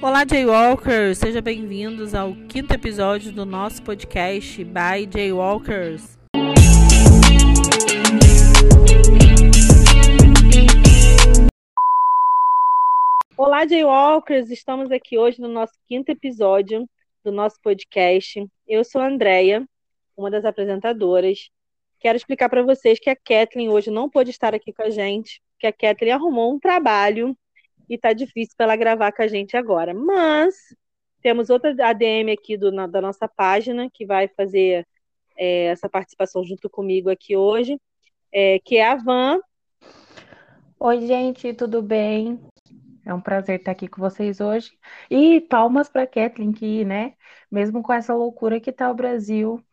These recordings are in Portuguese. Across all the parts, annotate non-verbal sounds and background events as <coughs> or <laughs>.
Olá, Jaywalkers! Sejam bem-vindos ao quinto episódio do nosso podcast by Jaywalkers. Olá, Jaywalkers! Estamos aqui hoje no nosso quinto episódio do nosso podcast. Eu sou a Andrea, uma das apresentadoras. Quero explicar para vocês que a Kathleen hoje não pôde estar aqui com a gente, que a Kathleen arrumou um trabalho e tá difícil para ela gravar com a gente agora. Mas temos outra ADM aqui do, na, da nossa página que vai fazer é, essa participação junto comigo aqui hoje, é, que é a Van. Oi, gente, tudo bem? É um prazer estar aqui com vocês hoje. E palmas para Kathleen, que, né, mesmo com essa loucura que está o Brasil,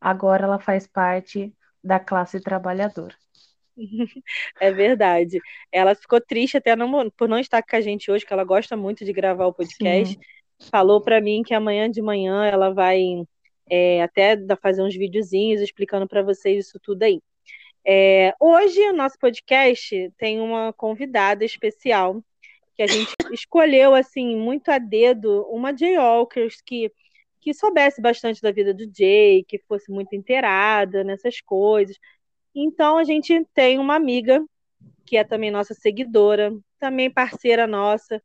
agora ela faz parte da classe trabalhadora. <laughs> É verdade. Ela ficou triste até não, por não estar com a gente hoje, que ela gosta muito de gravar o podcast. Sim. Falou para mim que amanhã de manhã ela vai é, até fazer uns videozinhos explicando para vocês isso tudo aí. É, hoje o nosso podcast tem uma convidada especial que a gente <coughs> escolheu assim muito a dedo uma Jay Walkers que que soubesse bastante da vida do Jay, que fosse muito inteirada nessas coisas. Então a gente tem uma amiga que é também nossa seguidora, também parceira nossa,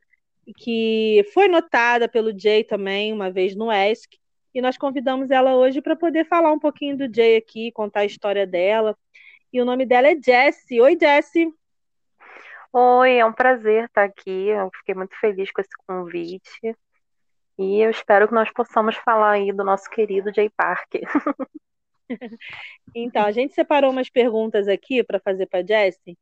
que foi notada pelo Jay também uma vez no ESC, e nós convidamos ela hoje para poder falar um pouquinho do Jay aqui, contar a história dela. E o nome dela é Jessie. Oi, Jessie. Oi, é um prazer estar aqui. Eu fiquei muito feliz com esse convite. E eu espero que nós possamos falar aí do nosso querido Jay Park. <laughs> <laughs> Então, a gente separou umas perguntas aqui para fazer para a Jessie,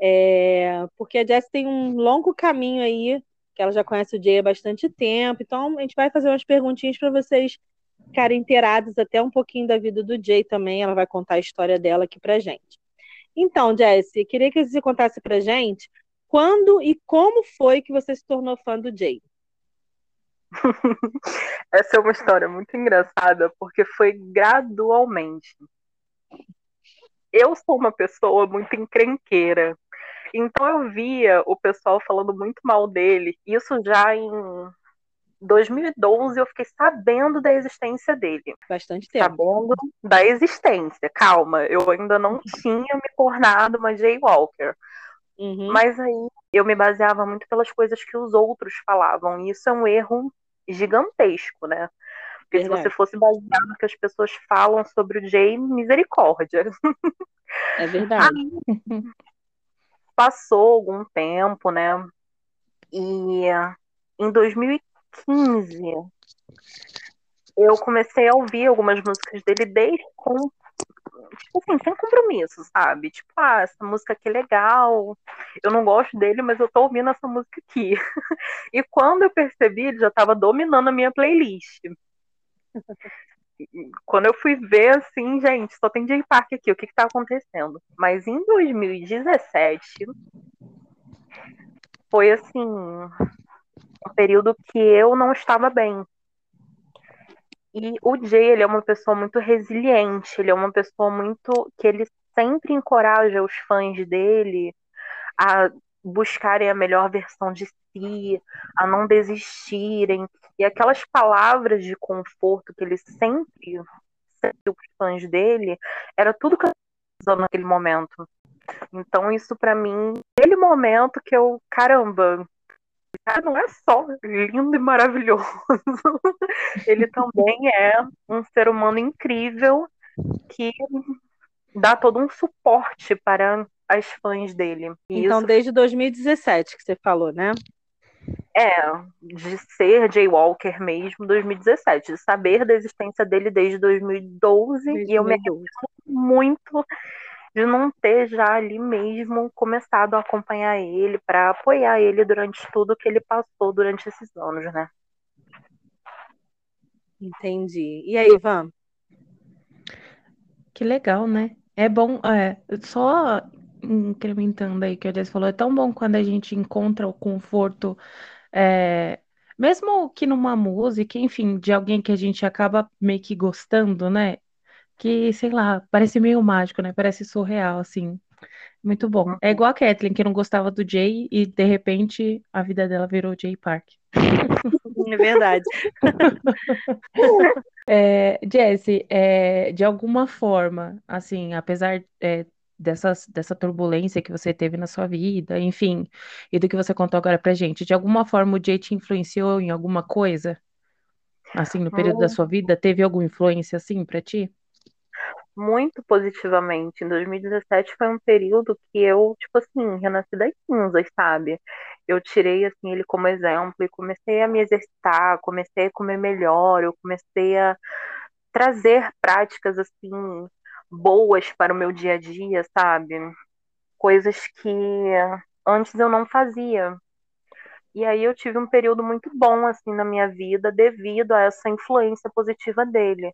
é, porque a Jessie tem um longo caminho aí, que ela já conhece o Jay há bastante tempo, então a gente vai fazer umas perguntinhas para vocês ficarem inteirados até um pouquinho da vida do Jay também, ela vai contar a história dela aqui para gente. Então, Jessie, queria que você contasse para gente quando e como foi que você se tornou fã do Jay. <laughs> Essa é uma história muito engraçada, porque foi gradualmente. Eu sou uma pessoa muito encrenqueira. Então eu via o pessoal falando muito mal dele. Isso já em 2012 eu fiquei sabendo da existência dele. Bastante tempo. Sabendo da existência. Calma, eu ainda não tinha me tornado uma Jaywalker. Uhum. Mas aí eu me baseava muito pelas coisas que os outros falavam. E isso é um erro gigantesco, né? Porque Verdade. se você fosse baseado no que as pessoas falam sobre o Jay, misericórdia. É verdade. Aí, passou algum tempo, né? E em 2015 eu comecei a ouvir algumas músicas dele desde com assim, sem compromisso, sabe? Tipo, ah, essa música aqui é legal, eu não gosto dele, mas eu tô ouvindo essa música aqui. <laughs> e quando eu percebi, ele já tava dominando a minha playlist. quando eu fui ver, assim, gente, só tem Jay Park aqui, o que que tá acontecendo? Mas em 2017, foi assim, um período que eu não estava bem. E o Jay, ele é uma pessoa muito resiliente, ele é uma pessoa muito que ele sempre encoraja os fãs dele a buscarem a melhor versão de si, a não desistirem. E aquelas palavras de conforto que ele sempre os fãs dele, era tudo que eu estava naquele momento. Então, isso para mim, aquele momento que eu, caramba, cara não é só lindo e maravilhoso, <laughs> ele também é um ser humano incrível que dá todo um suporte para as fãs dele. E então, isso... desde 2017 que você falou, né? É, de ser Jay Walker mesmo, 2017, de saber da existência dele desde 2012, 2012. e eu me arrependo muito de não ter já ali mesmo começado a acompanhar ele, para apoiar ele durante tudo que ele passou durante esses anos, né? Entendi. E aí, Ivan? Que legal, né? É bom, é, só incrementando aí que a Jess falou, é tão bom quando a gente encontra o conforto, é, mesmo que numa música, enfim, de alguém que a gente acaba meio que gostando, né? Que, sei lá, parece meio mágico, né? Parece surreal, assim. Muito bom. É igual a Kathleen, que não gostava do Jay e de repente a vida dela virou Jay Park. <laughs> É verdade. <laughs> É, Jesse, é, de alguma forma, assim, apesar é, dessas, dessa turbulência que você teve na sua vida, enfim, e do que você contou agora pra gente, de alguma forma o Jay te influenciou em alguma coisa? Assim, no período da sua vida, teve alguma influência assim pra ti? Muito positivamente. Em 2017 foi um período que eu, tipo assim, renasci das cinzas, sabe? Eu tirei assim ele como exemplo e comecei a me exercitar, comecei a comer melhor, eu comecei a trazer práticas assim boas para o meu dia a dia, sabe? Coisas que antes eu não fazia. E aí eu tive um período muito bom assim na minha vida devido a essa influência positiva dele.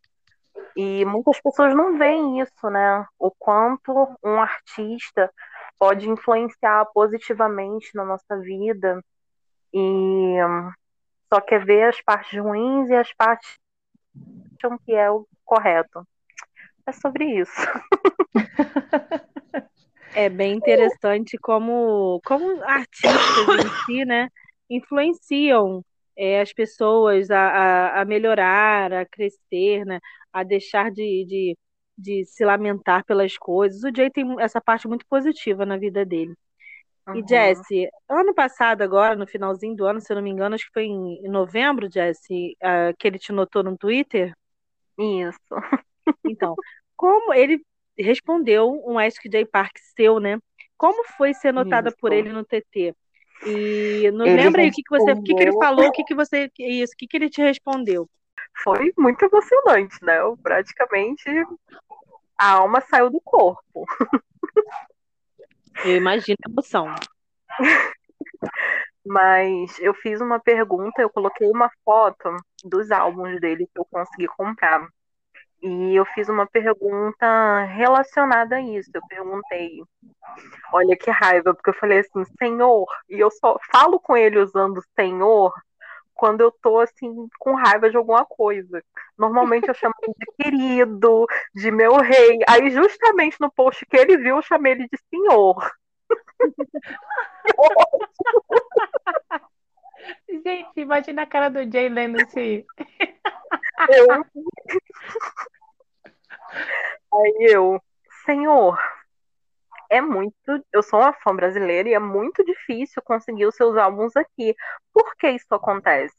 E muitas pessoas não veem isso, né? O quanto um artista pode influenciar positivamente na nossa vida e só quer ver as partes ruins e as partes que é o correto. É sobre isso. <laughs> É bem interessante como, como artistas em si, né, influenciam é, as pessoas a, a, a, melhorar, a crescer, né? A deixar de, de, de, se lamentar pelas coisas. O Jay tem essa parte muito positiva na vida dele. Uhum. E Jesse, ano passado, agora, no finalzinho do ano, se eu não me engano, acho que foi em novembro, Jesse, uh, que ele te notou no Twitter. Isso. <laughs> Então, como ele respondeu um Ask J Park seu, né? Como foi ser notada Isso. por ele no TT? E não ele lembra aí o que, que você, o que, que ele falou, o que, que você, isso, o que, que ele te respondeu? Foi muito emocionante, né? Eu, praticamente a alma saiu do corpo. Eu imagino a emoção. Mas eu fiz uma pergunta, eu coloquei uma foto dos álbuns dele que eu consegui comprar. E eu fiz uma pergunta relacionada a isso. Eu perguntei, olha que raiva, porque eu falei assim, senhor, e eu só falo com ele usando senhor quando eu tô assim com raiva de alguma coisa. Normalmente eu chamo ele de <laughs> querido, de meu rei. Aí justamente no post que ele viu, eu chamei ele de senhor. <laughs> Gente, imagina a cara do Jay lendo esse. Eu. Aí eu, senhor, é muito. Eu sou uma fã brasileira e é muito difícil conseguir os seus álbuns aqui. Por que isso acontece?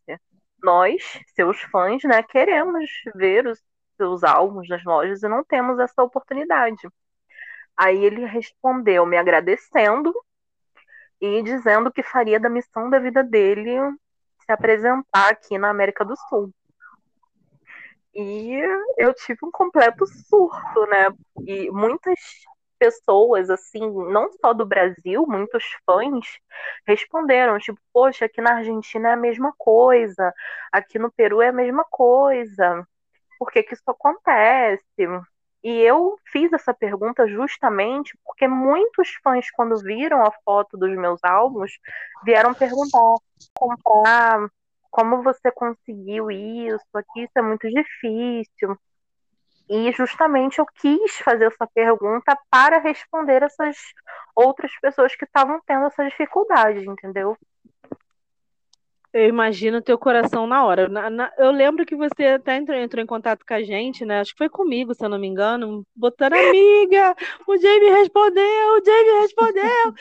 Nós, seus fãs, né, queremos ver os seus álbuns nas lojas e não temos essa oportunidade. Aí ele respondeu me agradecendo e dizendo que faria da missão da vida dele se apresentar aqui na América do Sul. E eu tive um completo surto, né? E muitas pessoas, assim, não só do Brasil, muitos fãs responderam, tipo, poxa, aqui na Argentina é a mesma coisa, aqui no Peru é a mesma coisa, por que, que isso acontece? E eu fiz essa pergunta justamente porque muitos fãs, quando viram a foto dos meus álbuns, vieram perguntar, comprar como você conseguiu isso? Aqui isso é muito difícil. E justamente eu quis fazer essa pergunta para responder essas outras pessoas que estavam tendo essa dificuldade, entendeu? Eu imagino teu coração na hora. Na, na, eu lembro que você até entrou, entrou, em contato com a gente, né? Acho que foi comigo, se eu não me engano, botando amiga. O Jamie respondeu, o Jamie respondeu.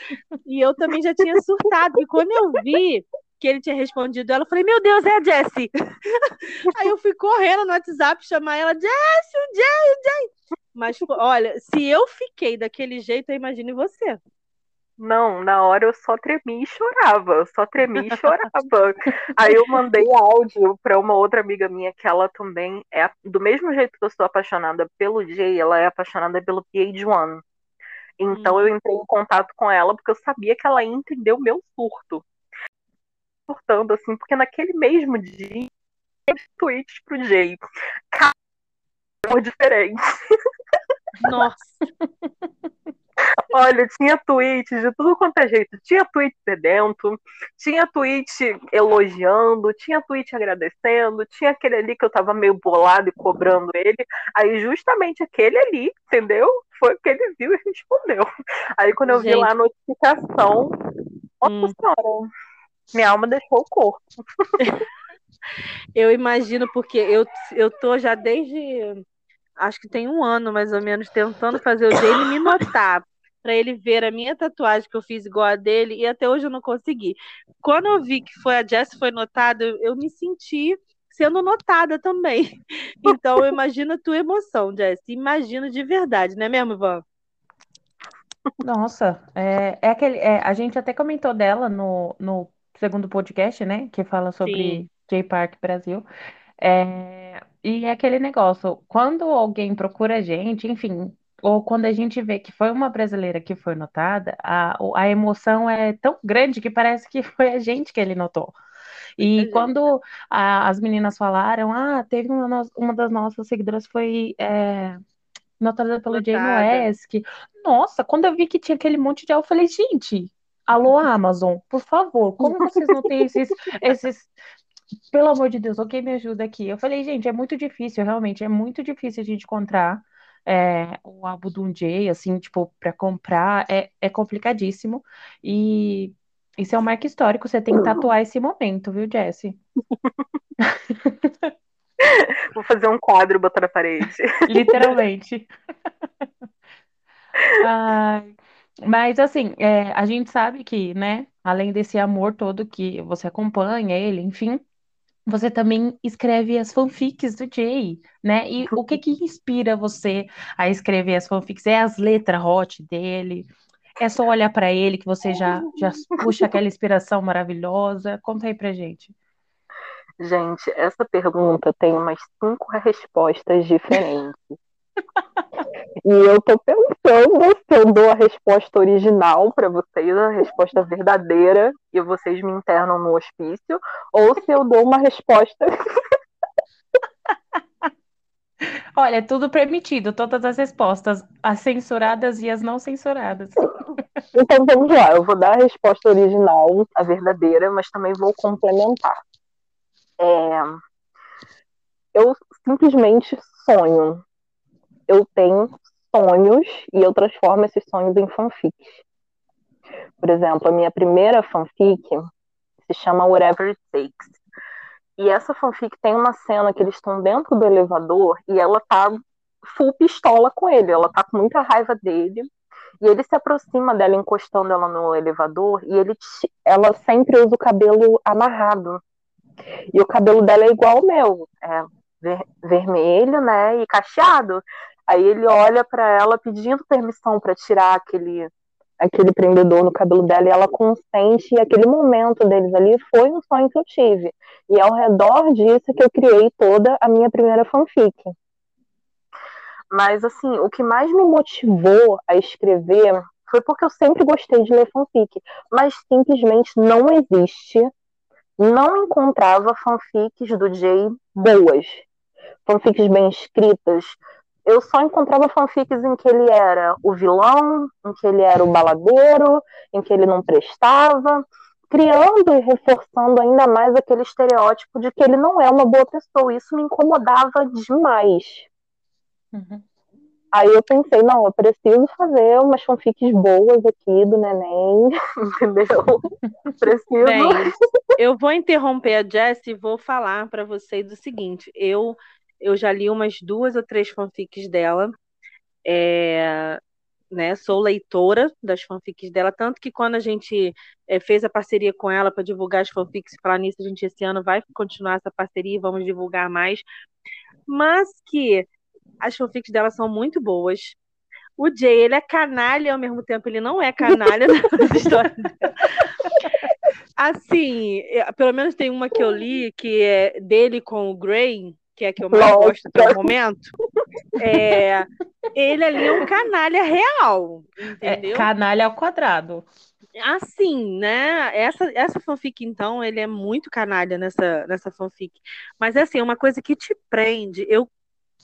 e eu também já tinha surtado. E quando eu vi que ele tinha respondido ela, eu falei, meu Deus, é a Jessie. <laughs> Aí eu fui correndo no WhatsApp chamar ela, Jessie, o Jay, o Jay. Mas, olha, se eu fiquei daquele jeito, eu imagino você. Não, na hora eu só tremi e chorava, eu só tremi e chorava. <laughs> Aí eu mandei áudio para uma outra amiga minha que ela também é do mesmo jeito que eu sou apaixonada pelo Jay, ela é apaixonada pelo PH1. Então hum. eu entrei em contato com ela porque eu sabia que ela ia entender o meu surto surtando, assim, porque naquele mesmo dia, tweets pro Jay. Cara, diferente. Nossa. Olha, tinha tweet de tudo quanto é jeito. Tinha tweet sedento, tinha tweet elogiando, tinha tweet agradecendo, tinha aquele ali que eu tava meio bolado e cobrando ele. Aí, justamente aquele ali, entendeu? Foi o que ele viu e respondeu. Aí, quando eu Gente. vi lá a notificação, nossa hum. senhora, Minha alma deixou o corpo. <laughs> eu imagino, porque eu, eu tô já desde. Acho que tem um ano mais ou menos tentando fazer o dele me notar para ele ver a minha tatuagem que eu fiz igual a dele e até hoje eu não consegui. Quando eu vi que foi a Jess foi notada, eu, eu me senti sendo notada também. <laughs> Então eu imagino a tua emoção, Jess. Imagino de verdade, não é mesmo, Ivan? Nossa, é, é aquele. É, a gente até comentou dela no, no segundo podcast, né? Que fala sobre J Park Brasil. É, e é aquele negócio, quando alguém procura a gente, enfim, ou quando a gente vê que foi uma brasileira que foi notada, a, a emoção é tão grande que parece que foi a gente que ele notou. E quando a, as meninas falaram, ah, teve uma, uma das nossas seguidoras foi é, notada pelo. Jane West. Nossa, quando eu vi que tinha aquele monte de eu falei, gente, alô Amazon, por favor, como vocês não têm esses, <laughs> esses pelo amor de Deus, alguém me ajuda aqui. Eu falei, gente, é muito difícil, realmente, é muito difícil a gente encontrar é, o álbum do Jay, assim, tipo, para comprar, é, é complicadíssimo. E isso é um marco histórico, você tem que tatuar esse momento, viu, Jesse? <laughs> Vou fazer um quadro e botar na parede. Literalmente. <laughs> Ai, mas assim, é, a gente sabe que, né, além desse amor todo que você acompanha ele, enfim, você também escreve as fanfics do Jay, né? E o que que inspira você a escrever as fanfics? É as letras hot dele? É só olhar para ele que você já, já puxa aquela inspiração maravilhosa? Conta aí pra gente. Gente, essa pergunta tem umas cinco respostas diferentes. E eu tô pensando se eu dou a resposta original para vocês, a resposta verdadeira, e vocês me internam no hospício, ou se eu dou uma resposta. <laughs> Olha, é tudo permitido, todas as respostas, as censuradas e as não censuradas. <laughs> Então vamos lá, eu vou dar a resposta original, a verdadeira, mas também vou complementar. É... Eu simplesmente sonho eu tenho sonhos e eu transformo esses sonhos em fanfics. Por exemplo, a minha primeira fanfic se chama Whatever It Takes. E essa fanfic tem uma cena que eles estão dentro do elevador e ela tá full pistola com ele, ela tá com muita raiva dele. E ele se aproxima dela, encostando ela no elevador, e ele, ela sempre usa o cabelo amarrado. E o cabelo dela é igual ao meu, é ver, vermelho, né, e cacheado. Aí ele olha para ela pedindo permissão para tirar aquele aquele prendedor no cabelo dela e ela consente e aquele momento deles ali foi um sonho que eu tive. E ao redor disso que eu criei toda a minha primeira fanfic. Mas assim, o que mais me motivou a escrever foi porque eu sempre gostei de ler fanfic, mas simplesmente não existe, não encontrava fanfics do Jay boas, fanfics bem escritas, eu só encontrava fanfics em que ele era o vilão, em que ele era o baladeiro, em que ele não prestava, criando e reforçando ainda mais aquele estereótipo de que ele não é uma boa pessoa. Isso me incomodava demais. Uhum. Aí eu pensei, não, eu preciso fazer umas fanfics boas aqui do neném, <laughs> entendeu? <laughs> preciso. Bem, eu vou interromper a Jess e vou falar para vocês o seguinte: eu eu já li umas duas ou três fanfics dela. É, né, sou leitora das fanfics dela, tanto que quando a gente é, fez a parceria com ela para divulgar as fanfics, falar nisso, a gente esse ano vai continuar essa parceria, vamos divulgar mais. Mas que as fanfics dela são muito boas. O Jay, ele é canalha, ao mesmo tempo ele não é canalha <laughs> nas histórias dela. Assim, é, pelo menos tem uma que eu li, que é dele com o Gray, que é a que eu mais Nossa. gosto até o momento, é, ele ali é um canalha real, entendeu? É, canalha ao quadrado. Assim, né? Essa, essa fanfic, então, ele é muito canalha nessa, nessa fanfic. Mas, assim, é uma coisa que te prende. Eu,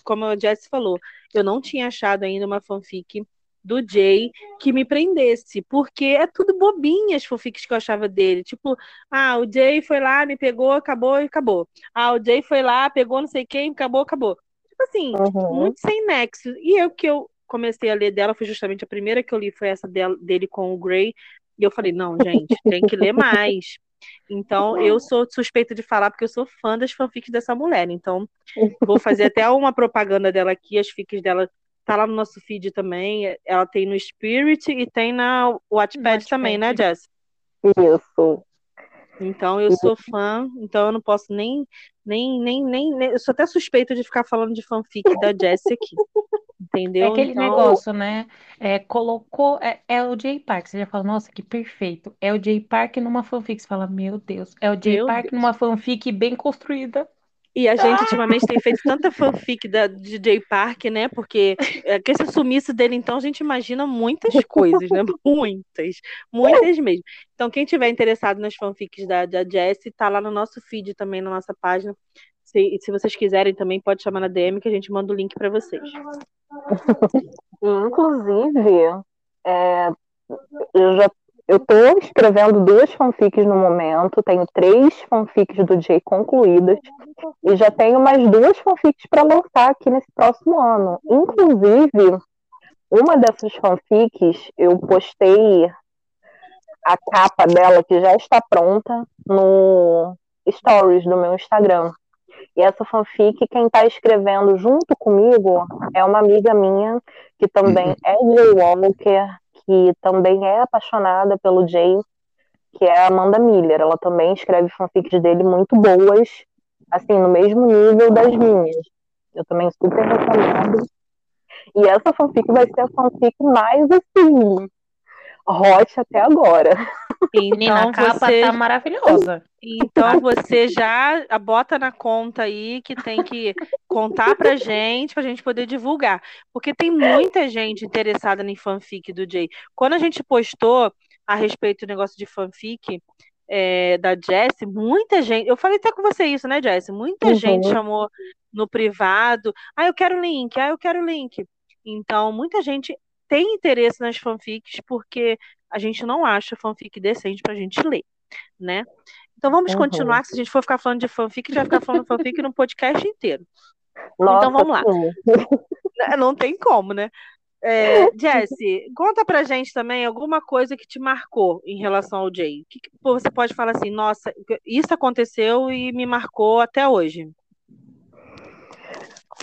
como a Jess falou, eu não tinha achado ainda uma fanfic do Jay que me prendesse, porque é tudo bobinhas as fanfics que eu achava dele. Tipo, ah, o Jay foi lá, me pegou, acabou e acabou. Ah, o Jay foi lá, pegou não sei quem, acabou, acabou. Tipo assim, uhum. muito sem nexo. E eu que eu comecei a ler dela, foi justamente a primeira que eu li, foi essa dele com o Gray. E eu falei, não, gente, tem que ler mais. Então, eu sou suspeita de falar porque eu sou fã das fanfics dessa mulher. Então, vou fazer até uma propaganda dela aqui, as fics dela tá lá no nosso feed também. Ela tem no Spirit e tem na Wattpad, Wattpad. também, né, Jess? Isso. Então eu sou fã, então eu não posso nem, nem, nem, nem, nem eu sou até suspeita de ficar falando de fanfic da Jessie aqui. <laughs> Entendeu? É aquele então... negócio, né? É, colocou. É, é, o Jay Park. Você já fala, nossa, que perfeito. É o Jay Park numa fanfic. Você fala, meu Deus. É o Jay meu Park Deus. numa fanfic bem construída. E a gente ultimamente tem feito tanta fanfic da DJ Park, né? Porque é, com esse sumiço dele, então, a gente imagina muitas coisas, né? <laughs> Muitas, muitas mesmo. Então, quem tiver interessado nas fanfics da, da Jessie, tá lá no nosso feed também, na nossa página. Se, se vocês quiserem também, pode chamar na DM que a gente manda o link para vocês. <laughs> Inclusive, é, eu já eu tô escrevendo duas fanfics no momento, tenho três fanfics do Jay concluídas e já tenho mais duas fanfics para lançar aqui nesse próximo ano. Inclusive, uma dessas fanfics eu postei a capa dela que já está pronta no stories do meu Instagram. E essa fanfic, quem está escrevendo junto comigo é uma amiga minha, que também uhum. é Jay Walker, que também é apaixonada pelo Jay, que é a Amanda Miller. Ela também escreve fanfics dele muito boas, assim, no mesmo nível das minhas. Eu também super recomendo. E essa fanfic vai ser a fanfic mais, assim, hot até agora. <laughs> Então, a capa você... tá maravilhosa. Então você já bota na conta aí que tem que contar pra gente, pra gente poder divulgar. Porque tem muita gente interessada em fanfic do Jay. Quando a gente postou a respeito do negócio de fanfic é, da Jess, muita gente. Eu falei até com você isso, né, Jess? Muita uhum. gente chamou no privado. Ah, eu quero link, ah, eu quero link. Então, muita gente tem interesse nas fanfics porque a gente não acha fanfic decente pra gente ler, né? Então vamos uhum. continuar, se a gente for ficar falando de fanfic, a gente vai ficar falando fanfic no podcast inteiro. Nossa, então vamos lá. Né, não tem como, né? É, Jesse, conta pra gente também alguma coisa que te marcou em relação ao Jay. O que, que você pode falar assim, nossa, isso aconteceu e me marcou até hoje?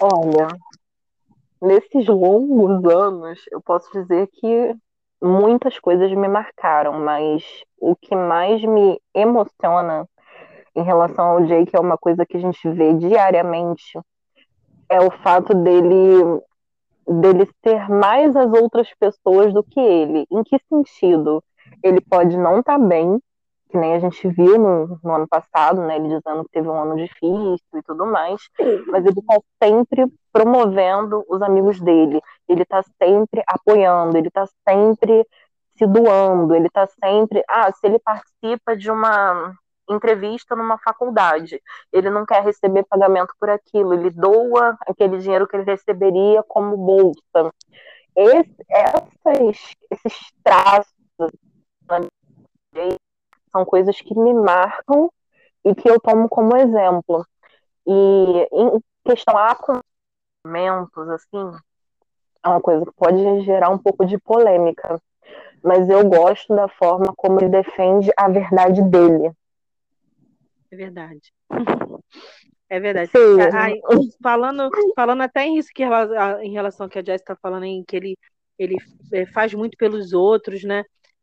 Olha, nesses longos anos, eu posso dizer que muitas coisas me marcaram, mas o que mais me emociona em relação ao Jake é uma coisa que a gente vê diariamente, é o fato dele dele ser mais as outras pessoas do que ele. Em que sentido? Ele pode não estar tá bem, que nem a gente viu no, no, ano passado, né? Ele dizendo que teve um ano difícil e tudo mais, mas ele está sempre promovendo os amigos dele, ele está sempre apoiando, ele está sempre se doando, ele está sempre. Ah, se ele participa de uma entrevista numa faculdade, ele não quer receber pagamento por aquilo, ele doa aquele dinheiro que ele receberia como bolsa. Esse, essas, esses traços são coisas que me marcam e que eu tomo como exemplo. E em questão a acontecimentos, assim, é uma coisa que pode gerar um pouco de polêmica, mas eu gosto da forma como ele defende a verdade dele. É verdade. <laughs> É verdade. Ai, falando, falando até isso que em relação ao que a Jess está falando, em que ele, ele é, faz muito pelos outros, né?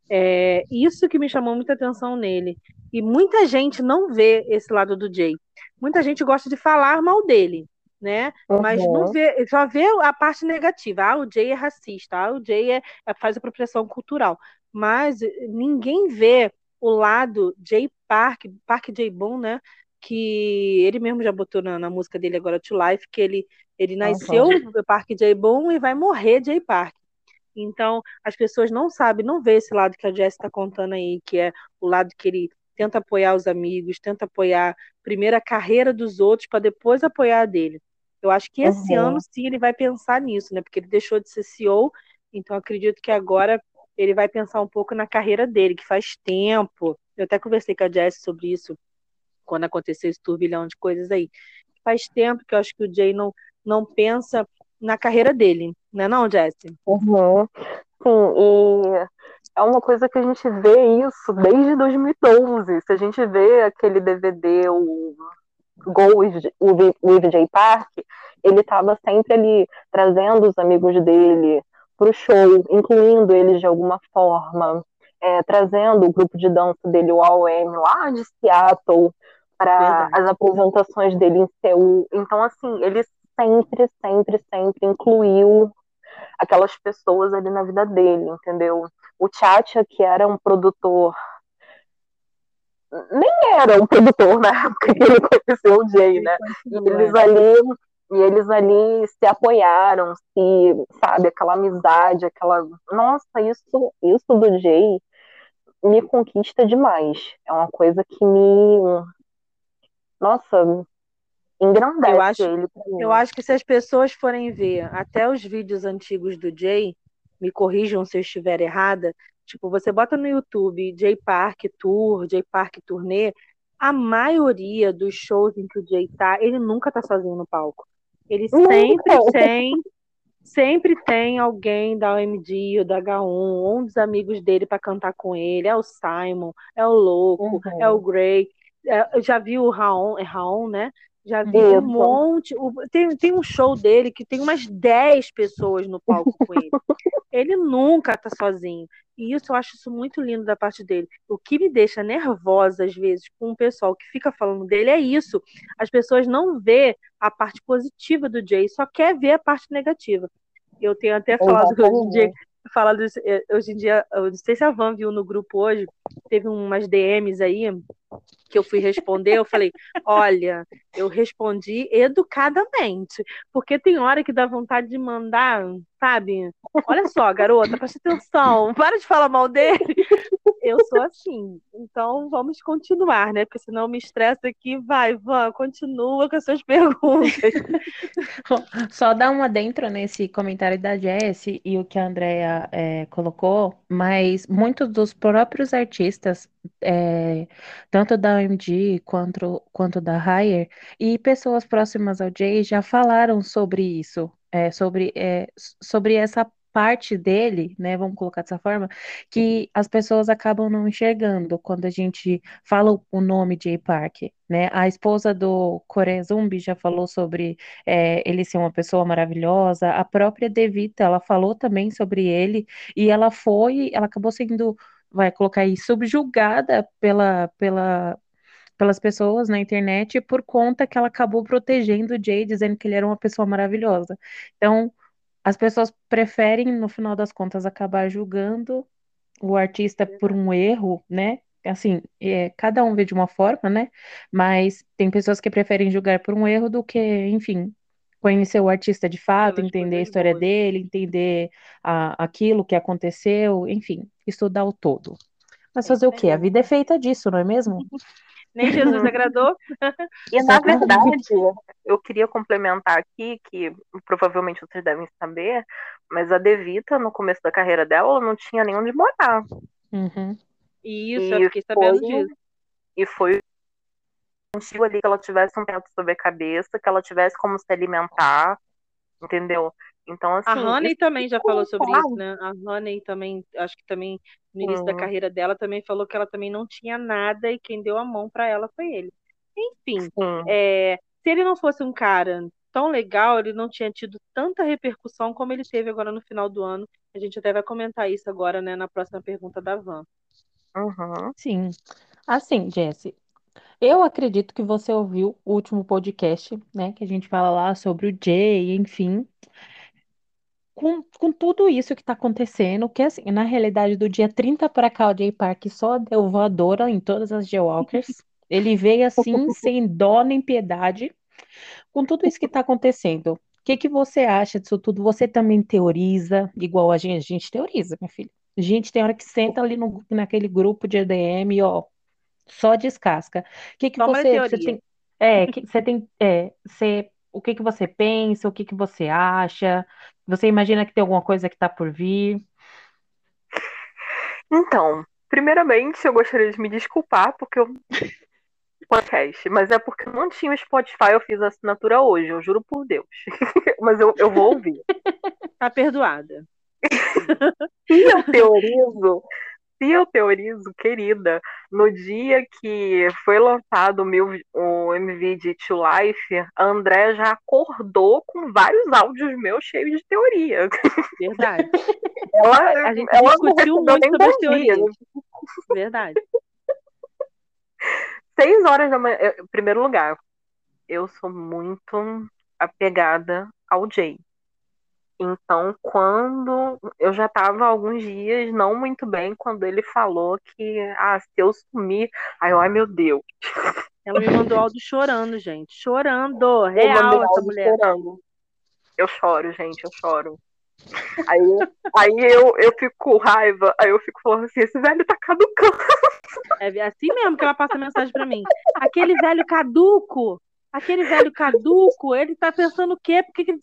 É, isso que me chamou muita atenção nele. E muita gente não vê esse lado do Jay. Muita gente gosta de falar mal dele, né? Uhum. Mas não vê, só vê a parte negativa. Ah, o Jay é racista, ah, o Jay é, é, faz apropriação cultural. Mas ninguém vê o lado Jay Park, Park J. Boom, né? Que ele mesmo já botou na, na, música dele agora, To Life, que ele, ele nasceu uhum. Park J. Boom e vai morrer Jay Park. Então, as pessoas não sabem, não vê esse lado que a Jess está contando aí, que é o lado que ele tenta apoiar os amigos, tenta apoiar primeiro a carreira dos outros para depois apoiar a dele. Eu acho que esse uhum. ano sim ele vai pensar nisso, né? Porque ele deixou de ser CEO, então acredito que agora ele vai pensar um pouco na carreira dele, que faz tempo. Eu até conversei com a Jess sobre isso quando aconteceu esse turbilhão de coisas aí. Faz tempo que eu acho que o Jay não, não pensa na carreira dele, né não, Jesse? Uhum. assim, e é uma coisa que a gente vê isso desde 2012. Se a gente vê aquele DVD, o Go with, with J Park, ele estava sempre ali trazendo os amigos dele para o show, incluindo eles de alguma forma, é, trazendo o grupo de dança dele, o AOM, lá de Seattle, para as apresentações dele em Seul. Então, assim, ele sempre, sempre, sempre incluiu aquelas pessoas ali na vida dele, entendeu? O Tchatcha, que era um produtor nem era um produtor na época que ele conheceu o Jay, né? E eles ali, e eles ali se apoiaram, se, sabe, aquela amizade, aquela. Nossa, isso, isso do Jay me conquista demais. É uma coisa que me. Nossa, engrandece eu acho, ele. Eu acho que se as pessoas forem ver até os vídeos antigos do Jay, me corrijam se eu estiver errada, tipo, você bota no YouTube Jay Park Tour, Jay Park Turnê, a maioria dos shows em que o Jay tá, ele nunca tá sozinho no palco. Ele sempre tem sempre tem alguém da OMD ou da H1, um dos amigos dele para cantar com ele. É o Simon, é o Louco, uhum. é o Gray. É, eu já vi o Raon, é Raon, né? Já vi Isso. um monte. Tem, tem um show dele que tem umas 10 pessoas no palco com ele. <laughs> ele nunca tá sozinho. E isso eu acho isso muito lindo da parte dele. O que me deixa nervosa, às vezes, com o pessoal que fica falando dele é isso. As pessoas não vê a parte positiva do Jay, só quer ver a parte negativa. Eu tenho até falado <laughs> hoje em dia, falado eh, hoje em dia, eu não sei se a Van viu no grupo hoje, teve umas DMs aí que eu fui responder, eu falei, olha, eu respondi educadamente, porque tem hora que dá vontade de mandar, sabe? Olha só, garota, presta atenção, para de falar mal dele. Eu sou assim, então vamos continuar, né? Porque senão me estressa aqui, vai, Van, continua com as suas perguntas. <laughs> Só dar uma dentro nesse comentário da Jessie e o que a Andrea é, colocou, mas muitos dos próprios artistas, é, tanto da OMG quanto, quanto da Hire, e pessoas próximas ao Jay já falaram sobre isso, é, sobre, é, sobre essa parte dele, né, vamos colocar dessa forma, que as pessoas acabam não enxergando quando a gente fala o nome Jay Park, né? A esposa do Core Zumbi já falou sobre é, ele ser uma pessoa maravilhosa, a própria Devita, ela falou também sobre ele, e ela foi, ela acabou sendo vai colocar aí, subjugada pela, pela, pelas pessoas na internet por conta que ela acabou protegendo o Jay, dizendo que ele era uma pessoa maravilhosa. Então, as pessoas preferem, no final das contas, acabar julgando o artista por um erro, né? Assim, é, cada um vê de uma forma, né? Mas tem pessoas que preferem julgar por um erro do que, enfim, conhecer o artista de fato, entender a história boas. dele, entender a, aquilo que aconteceu, enfim, estudar o todo. Mas fazer o quê? A vida é feita disso, não é mesmo? Nem Jesus agradou. E na verdade, eu queria complementar aqui, que provavelmente vocês devem saber, mas a Devita, no começo da carreira dela, não tinha nem onde morar. Uhum. Isso, e eu fiquei sabendo foi, disso. E foi consigo ali que ela tivesse um teto sobre a cabeça, que ela tivesse como se alimentar, entendeu? Então, assim. A Honey também já falou sobre isso, né? A Honey também, acho que também, no início uhum. da carreira dela, também falou que ela também não tinha nada e quem deu a mão para ela foi ele. Enfim, é, se ele não fosse um cara tão legal, ele não tinha tido tanta repercussão como ele teve agora no final do ano. A gente até vai comentar isso agora, né, na próxima pergunta da Van. Uhum. Sim. Assim, Jesse, eu acredito que você ouviu o último podcast, né? Que a gente fala lá sobre o Jay, enfim. Com, com tudo isso que tá acontecendo, que assim, na realidade, do dia 30 para cá, o Jay Park só deu voadora em todas as Jaywalkers. <laughs> Ele veio assim, sem dó nem piedade. Com tudo isso que tá acontecendo, o que que você acha disso tudo? Você também teoriza, igual a gente, a gente teoriza, minha filha. A gente tem hora que senta ali no, naquele grupo de EDM, ó, só descasca. O que que você, você tem, é, que você tem, é, você, o que que você pensa, o que que você acha? Você imagina que tem alguma coisa que está por vir? Então, primeiramente, eu gostaria de me desculpar porque eu <laughs> podcast, mas é porque não tinha o Spotify, eu fiz a assinatura hoje, eu juro por Deus. <laughs> mas eu, eu vou ouvir. <laughs> Tá perdoada. se eu teorizo, se eu teorizo, querida, no dia que foi lançado o, meu, o MV de To Life, a André já acordou com vários áudios meus cheios de teoria. Verdade. <laughs> Ela, a gente ela discutiu muito sobre as teorias. Verdade. <laughs> Seis horas da manhã. Em primeiro lugar, eu sou muito apegada ao Jay. Então, quando eu já estava alguns dias não muito bem, quando ele falou que, ah, se eu sumir, aí eu, ai meu Deus. <laughs> Ela me mandou áudio chorando, gente. Chorando, real essa mulher. Chorando. Eu choro, gente, eu choro. Aí, aí eu, eu fico com raiva, aí eu fico falando assim, esse velho tá caducando. É assim mesmo que ela passa mensagem para mim. Aquele velho caduco Aquele velho caduco, ele tá pensando o quê? Por que, ele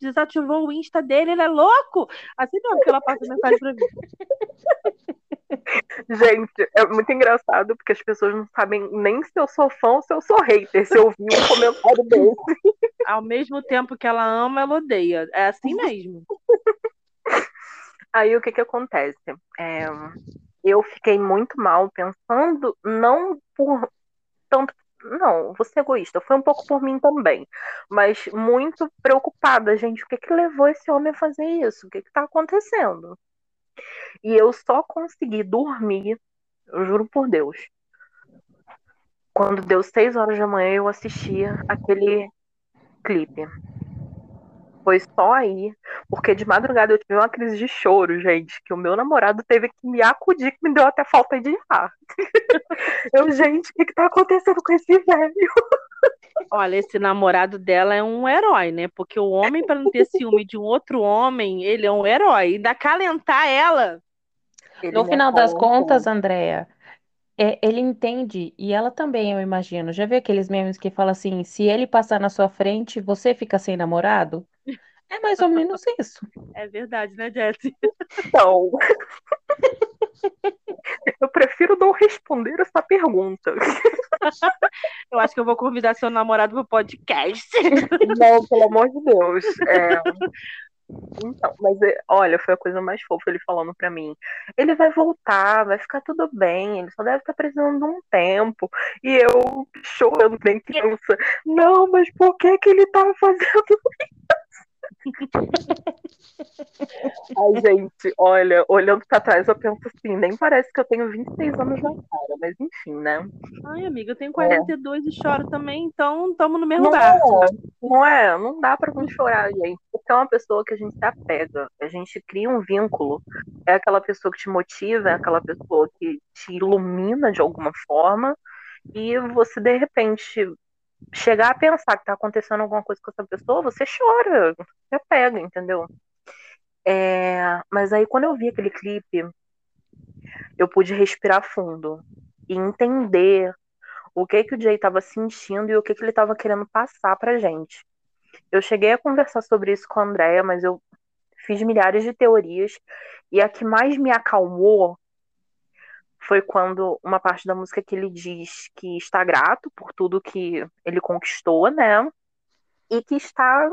desativou o Insta dele? Ele é louco? Assim não, porque ela passa mensagem pra mim. Gente, é muito engraçado porque as pessoas não sabem nem se eu sou fã ou se eu sou hater, se eu vi um comentário desse. Ao mesmo tempo que ela ama, ela odeia. É assim mesmo. Aí o que que acontece? É, eu fiquei muito mal pensando, não por tanto não, ser egoísta. Foi um pouco por mim também. Mas muito preocupada, gente. O que que levou esse homem a fazer isso? O que que tá acontecendo? E eu só consegui dormir, eu juro por Deus. Quando deu seis horas da manhã, eu assistia aquele clipe. Foi só aí, porque de madrugada eu tive uma crise de choro, gente, que o meu namorado teve que me acudir, que me deu até falta de ar. <laughs> eu, gente, o que, que tá acontecendo com esse velho? Olha, esse namorado dela é um herói, né? Porque o homem, para não ter ciúme de um outro homem, ele é um herói. Ainda calentar ela. Ele no final das contas, Andréia, é, ele entende, e ela também, eu imagino. Já viu aqueles memes que falam assim: se ele passar na sua frente, você fica sem namorado? É mais ou menos isso. É verdade, né, Jessie? Então. <laughs> eu prefiro não responder essa pergunta. <laughs> eu acho que eu vou convidar seu namorado pro podcast. Não, pelo amor de Deus. É... Então, mas é, olha, foi a coisa mais fofa ele falando para mim. Ele vai voltar, vai ficar tudo bem, ele só deve estar precisando de um tempo. E eu chorando bem criança. Não, mas por que que ele tá fazendo isso? <laughs> Ai, gente, olha, olhando pra trás, eu penso assim, nem parece que eu tenho 26 anos na cara, mas enfim, né? Ai, amiga, eu tenho 42 é. e choro também, então estamos no mesmo não É, não é, não dá pra não chorar, gente. Porque é uma pessoa que a gente se apega, a gente cria um vínculo. É aquela pessoa que te motiva, é aquela pessoa que te ilumina de alguma forma, e você, de repente, chegar a pensar que tá acontecendo alguma coisa com essa pessoa, você chora, você pega, entendeu? É, mas aí quando eu vi aquele clipe, eu pude respirar fundo e entender o que que o Jay estava sentindo e o que que ele estava querendo passar pra gente. Eu cheguei a conversar sobre isso com a Andrea, mas eu fiz milhares de teorias e a que mais me acalmou foi quando uma parte da música que ele diz que está grato por tudo que ele conquistou, né? E que está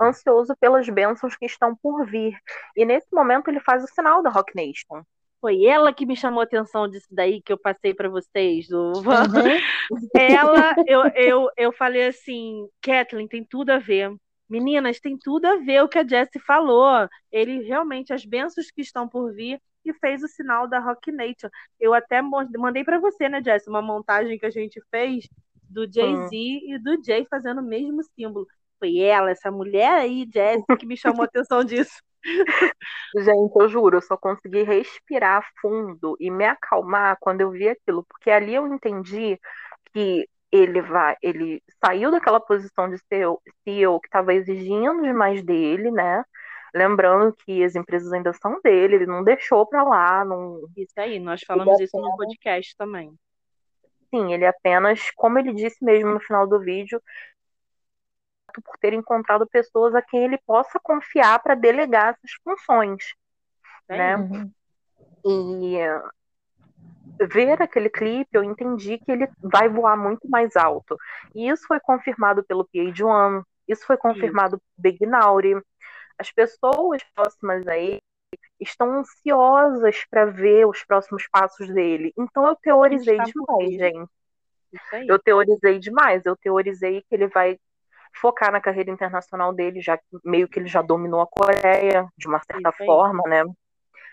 ansioso pelas bênçãos que estão por vir. E nesse momento ele faz o sinal da Rock Nation. Foi ela que me chamou a atenção disso daí que eu passei para vocês. Do... Uhum. <laughs> ela, eu, eu, eu falei assim, Kathleen, tem tudo a ver. Meninas, tem tudo a ver o que a Jessie falou. Ele realmente, as bênçãos que estão por vir, e fez o sinal da Rock Nation. Eu até mandei para você, né, Jess, uma montagem que a gente fez do Jay-Z hum. e do Jay fazendo o mesmo símbolo. Foi ela, essa mulher aí, Jess, que me chamou a atenção disso. <laughs> Gente, eu juro, eu só consegui respirar fundo e me acalmar quando eu vi aquilo, porque ali eu entendi que ele vai, ele saiu daquela posição de CEO, CEO que estava exigindo demais dele, né? Lembrando que as empresas ainda são dele, ele não deixou para lá. Não... Isso aí, nós falamos isso no podcast também. Sim, ele apenas, como ele disse mesmo no final do vídeo, por ter encontrado pessoas a quem ele possa confiar para delegar essas funções, né? Uhum. E ver aquele clipe, eu entendi que ele vai voar muito mais alto. E isso foi confirmado pelo PH1, isso foi confirmado por Big Nauri, as pessoas próximas a ele estão ansiosas para ver os próximos passos dele. Então eu teorizei demais, gente. Eu teorizei demais. Eu teorizei que ele vai focar na carreira internacional dele, já que meio que ele já dominou a Coreia, de uma certa forma, né?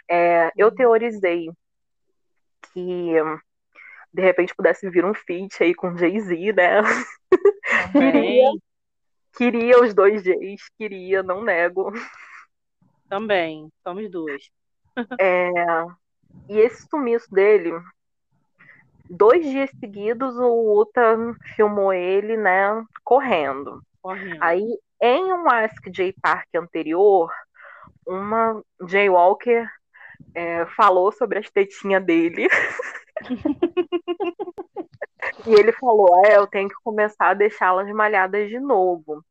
É, eu uhum. teorizei que de repente pudesse vir um feat aí com Jay-Z, né? <laughs> queria, queria os dois J's, queria, não nego. Também, somos duas. é, e esse sumiço dele, dois dias seguidos, o Uta filmou ele, né, correndo. correndo. Aí, em um Ask J Park anterior, uma Jay Walker é, falou sobre as tetinhas dele. <laughs> e ele falou: É, eu tenho que começar a deixá-las malhadas de novo.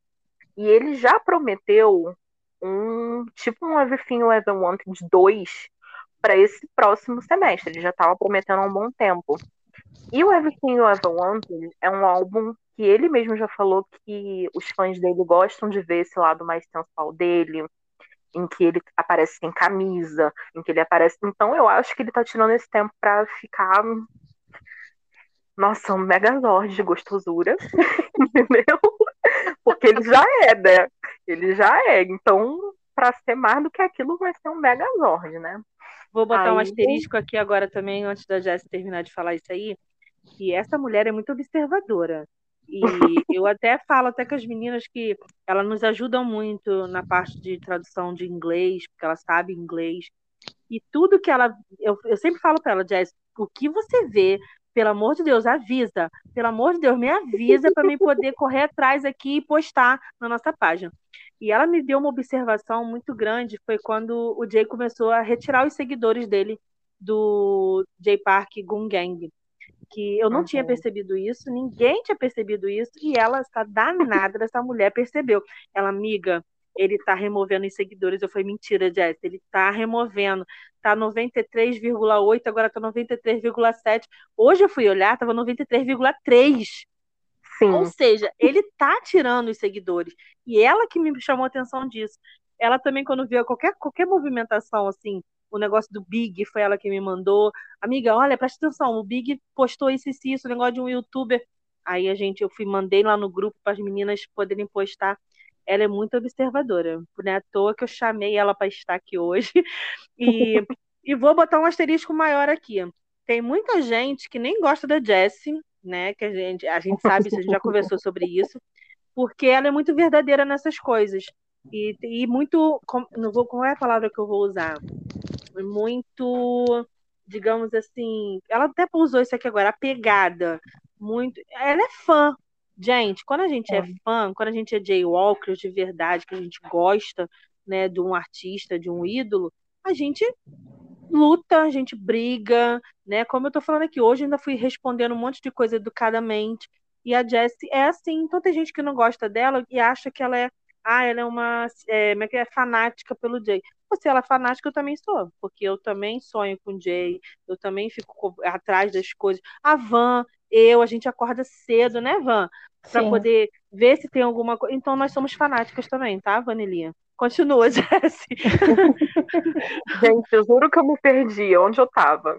E ele já prometeu um tipo um Everything You Ever Wanted 2 para esse próximo semestre. Ele já estava prometendo há um bom tempo. E o Everything You Ever Wanted é um álbum que ele mesmo já falou que os fãs dele gostam de ver esse lado mais sensual dele, em que ele aparece sem camisa, em que ele aparece. Então eu acho que ele tá tirando esse tempo para ficar. Nossa, um megazord de gostosura, <laughs> entendeu? Porque ele já é, né? Ele já é. Então, para ser mais do que aquilo, vai ser um megazord, né? Vou botar aí... um asterisco aqui agora também, antes da Jess terminar de falar isso aí, que essa mulher é muito observadora. E <laughs> eu até falo até com as meninas que elas nos ajudam muito na parte de tradução de inglês, porque ela sabe inglês. E tudo que ela. Eu, eu sempre falo para ela, Jess, o que você vê, pelo amor de Deus, avisa. Pelo amor de Deus, me avisa para mim poder correr atrás aqui e postar na nossa página. E ela me deu uma observação muito grande, foi quando o Jay começou a retirar os seguidores dele do Jay Park Gun Gang que eu não uhum. tinha percebido isso, ninguém tinha percebido isso, e ela está danada, essa mulher percebeu. Ela, amiga, ele está removendo os seguidores. Eu falei, mentira, Jess, ele está removendo. Tá 93,8, agora tá 93,7. Hoje eu fui olhar, tava 93,3. Ou seja, ele tá tirando os seguidores. E ela que me chamou a atenção disso. Ela também, quando viu qualquer, qualquer movimentação assim, o negócio do Big foi ela que me mandou. Amiga, olha, presta atenção, o Big postou isso e isso, o negócio de um youtuber. Aí a gente, eu fui, mandei lá no grupo para as meninas poderem postar. Ela é muito observadora. Não é à toa que eu chamei ela para estar aqui hoje. <laughs> E, e vou botar um asterisco maior aqui. Tem muita gente que nem gosta da Jessie, né? Que a gente, a gente sabe, a gente já conversou sobre isso, porque ela é muito verdadeira nessas coisas. E, e muito. Não vou, qual é a palavra que eu vou usar? muito, digamos assim, ela até usou isso aqui agora, apegada, muito, ela é fã. Gente, quando a gente é, é fã, quando a gente é jaywalker de verdade, que a gente gosta, né, de um artista, de um ídolo, a gente luta, a gente briga, né? Como eu tô falando aqui, hoje ainda fui respondendo um monte de coisa educadamente. E a Jessie é assim, então tem gente que não gosta dela e acha que ela é, ah, ela é uma, é, é, é fanática pelo Jay se ela é fanática, eu também sou, porque eu também sonho com o Jay, eu também fico atrás das coisas. A Van, eu, a gente acorda cedo, né, Van? Para poder ver se tem alguma coisa. Então nós somos fanáticas também, tá, Vanilinha? Continua, <laughs> Jessie. gente, eu juro que eu me perdi. Onde eu tava?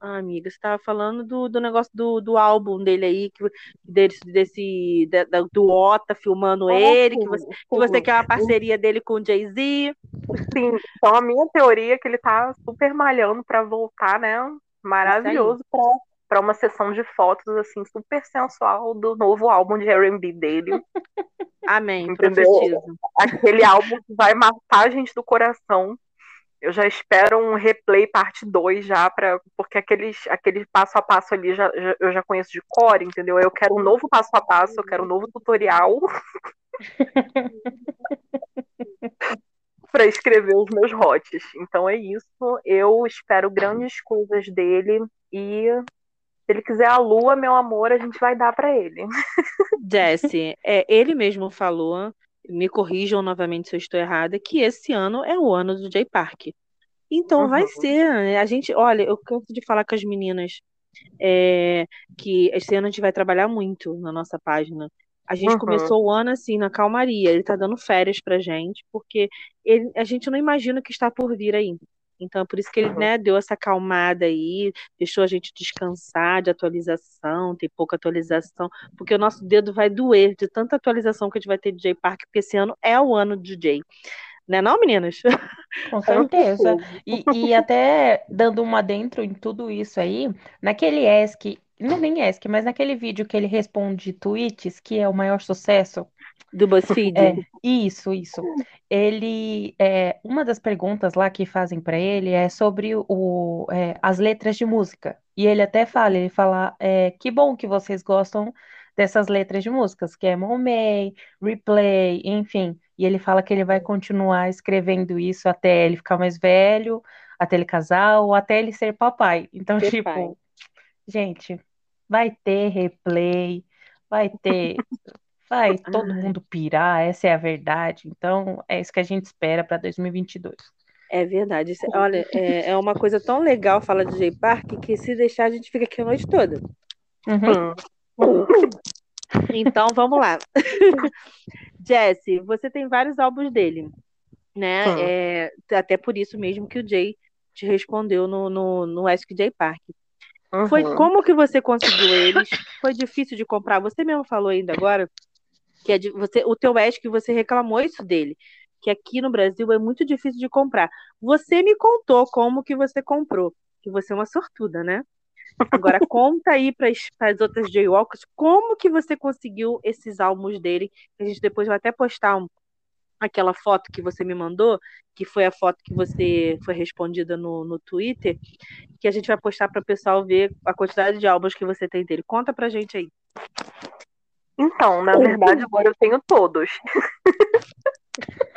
Ah, amiga, você estava falando do, do negócio do, do álbum dele aí, que, desse, desse da, do Ota filmando ah, ele, sim, que, você, que você quer uma parceria dele com o Jay-Z. Sim, então a minha teoria é que ele tá super malhando para voltar, né? Maravilhoso para para uma sessão de fotos assim super sensual do novo álbum de R&B dele. <laughs> Amém. Entendeu? Profetizo. Aquele álbum que vai matar a gente do coração. Eu já espero um replay parte 2 já, pra, porque aqueles, aquele passo a passo ali já, já, eu já conheço de cor, entendeu? Eu quero um novo passo a passo, eu quero um novo tutorial <laughs> para escrever os meus hotes. Então é isso. Eu espero grandes coisas dele e se ele quiser a lua, meu amor, a gente vai dar para ele. Jesse, é, ele mesmo falou me corrijam novamente se eu estou errada, que esse ano é o ano do Jay Park. Então uhum. vai ser. Né? A gente, olha, eu canso de falar com as meninas é, que esse ano a gente vai trabalhar muito na nossa página. A gente uhum. começou o ano assim, na calmaria. Ele tá dando férias pra gente, porque ele, a gente não imagina o que está por vir aí. Então, é por isso que ele né, deu essa acalmada aí, deixou a gente descansar de atualização, tem pouca atualização, porque o nosso dedo vai doer de tanta atualização que a gente vai ter de J Park, porque esse ano é o ano de J. Né não, meninas? <laughs> Com certeza. E, e até dando uma dentro em tudo isso aí, naquele ESC, não nem ESC, mas naquele vídeo que ele responde tweets, que é o maior sucesso, do BuzzFeed. É, isso, isso. Ele, é, uma das perguntas lá que fazem para ele é sobre o, é, as letras de música. E ele até fala, ele fala, é, que bom que vocês gostam dessas letras de músicas, que é Momei, Replay, enfim. E ele fala que ele vai continuar escrevendo isso até ele ficar mais velho, até ele casar ou até ele ser papai. Então, ser tipo, pai. gente, vai ter replay, vai ter Vai todo Ai. mundo pirar, essa é a verdade. Então, é isso que a gente espera para 2022. É verdade. Olha, é, é, uma coisa tão legal falar de J Park que se deixar a gente fica aqui a noite toda. Uhum. Então, vamos lá. <laughs> Jesse, você tem vários álbuns dele, né? Uhum. É, até por isso mesmo que o Jay te respondeu no, no, no Ask J Park. Uhum. Foi como que você conseguiu eles? Foi difícil de comprar? Você mesmo falou ainda agora que é de, você, o teu que você reclamou isso dele, que aqui no Brasil é muito difícil de comprar. Você me contou como que você comprou, que você é uma sortuda, né? Agora <laughs> conta aí para as outras Jaywalkers como que você conseguiu esses álbuns dele, a gente depois vai até postar um, aquela foto que você me mandou, que foi a foto que você foi respondida no, no Twitter, que a gente vai postar para o pessoal ver a quantidade de álbuns que você tem dele. Conta pra gente aí. Então, na verdade, agora eu tenho todos.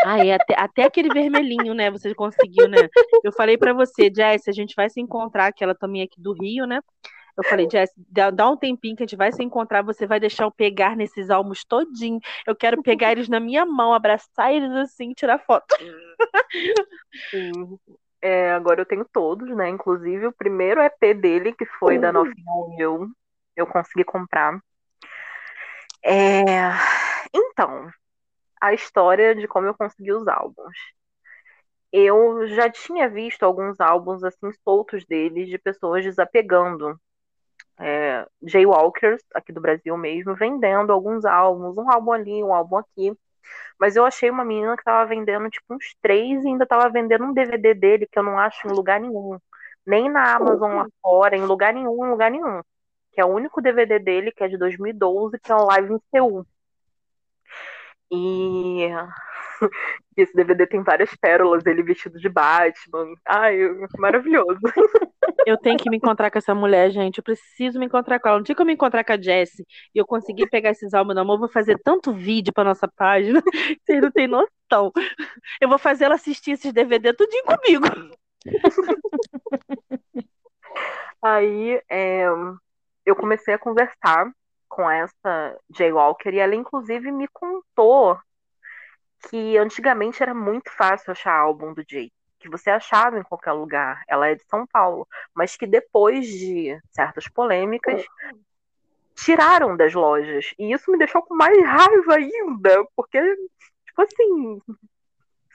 Ah, é, até, até aquele vermelhinho, né? Você conseguiu, né? Eu falei para você, Jess, a gente vai se encontrar, que ela também é aqui do Rio, né? Eu falei, Jess, dá, dá, um tempinho que a gente vai se encontrar, você vai deixar eu pegar nesses almos todinho. Eu quero pegar eles na minha mão, abraçar eles assim, tirar foto. Sim. É, agora eu tenho todos, né? Inclusive o primeiro EP dele, que foi uhum. da Novinha União, eu consegui comprar. É... Então, a história de como eu consegui os álbuns. Eu já tinha visto alguns álbuns assim soltos deles de pessoas desapegando. É, Jaywalkers, aqui do Brasil mesmo, vendendo alguns álbuns, um álbum ali, um álbum aqui. Mas eu achei uma menina que tava vendendo tipo uns três e ainda tava vendendo um DVD dele que eu não acho em lugar nenhum. Nem na Amazon lá fora, em lugar nenhum, em lugar nenhum que é o único DVD dele, que é de 2012, que é o Live em Seul. E <laughs> esse DVD tem várias pérolas, ele vestido de Batman. Ai, maravilhoso. <laughs> Eu tenho que me encontrar com essa mulher, gente. Eu preciso me encontrar com ela. No dia que eu me encontrar com a Jessie e eu conseguir pegar esses álbuns na mão, eu vou fazer tanto vídeo pra nossa página. <laughs> Vocês não têm noção. Eu vou fazer ela assistir esses DVD tudinho comigo. Aí, é, eu comecei a conversar com essa Jaywalker e ela inclusive me contou que antigamente era muito fácil achar álbum do Jay, que você achava em qualquer lugar. Ela é de São Paulo, mas que depois de certas polêmicas tiraram das lojas. E isso me deixou com mais raiva ainda, porque tipo assim,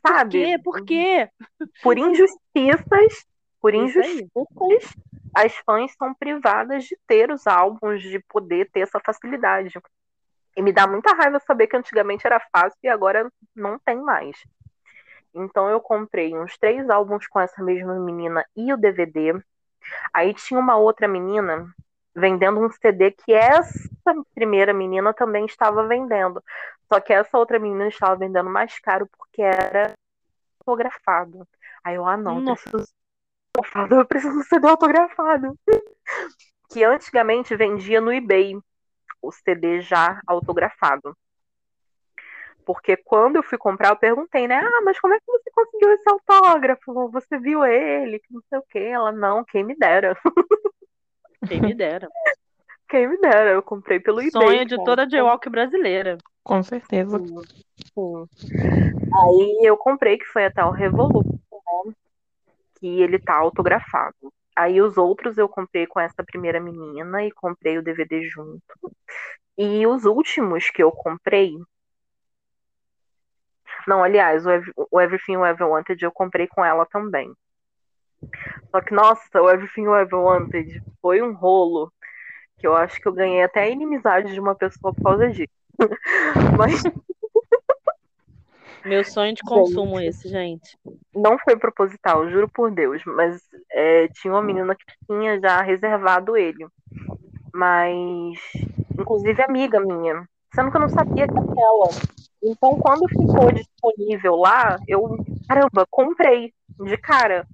sabe? Por quê? Por quê? Por injustiças, por injustiças as fãs são privadas de ter os álbuns, de poder ter essa facilidade. E me dá muita raiva saber que antigamente era fácil e agora não tem mais. Então eu comprei uns três álbuns com essa mesma menina e o DVD. Aí tinha uma outra menina vendendo um CD que essa primeira menina também estava vendendo. Só que essa outra menina estava vendendo mais caro porque era fotografado. Aí eu, ah não, Nossa. preciso autografado, eu preciso do CD autografado. <laughs> que antigamente vendia no eBay o CD já autografado. Porque quando eu fui comprar, eu perguntei, né? Ah, mas como é que você conseguiu esse autógrafo? Você viu ele? Que não sei o quê. Ela, não, quem me dera. <laughs> Quem me dera. <laughs> Quem me dera, eu comprei pelo Sonho eBay. Sonho de toda Jaywalk brasileira. Com certeza. Sim, sim. Aí eu comprei, que foi até o Revolut. Né? Que ele tá autografado. Aí os outros eu comprei com essa primeira menina e comprei o DVD junto. E os últimos que eu comprei. Não, aliás, o, Everything You Ever Wanted eu comprei com ela também. Só que, nossa, o Everything You Ever Wanted foi um rolo que eu acho que eu ganhei até a inimizade de uma pessoa por causa disso. <laughs> Mas. Meu sonho de consumo gente, esse, gente. Não foi proposital, juro por Deus, mas é, tinha uma menina que tinha já reservado ele. Mas, inclusive, amiga minha, sendo que eu não sabia que era ela. Então, quando ficou disponível lá, eu, caramba, comprei de cara.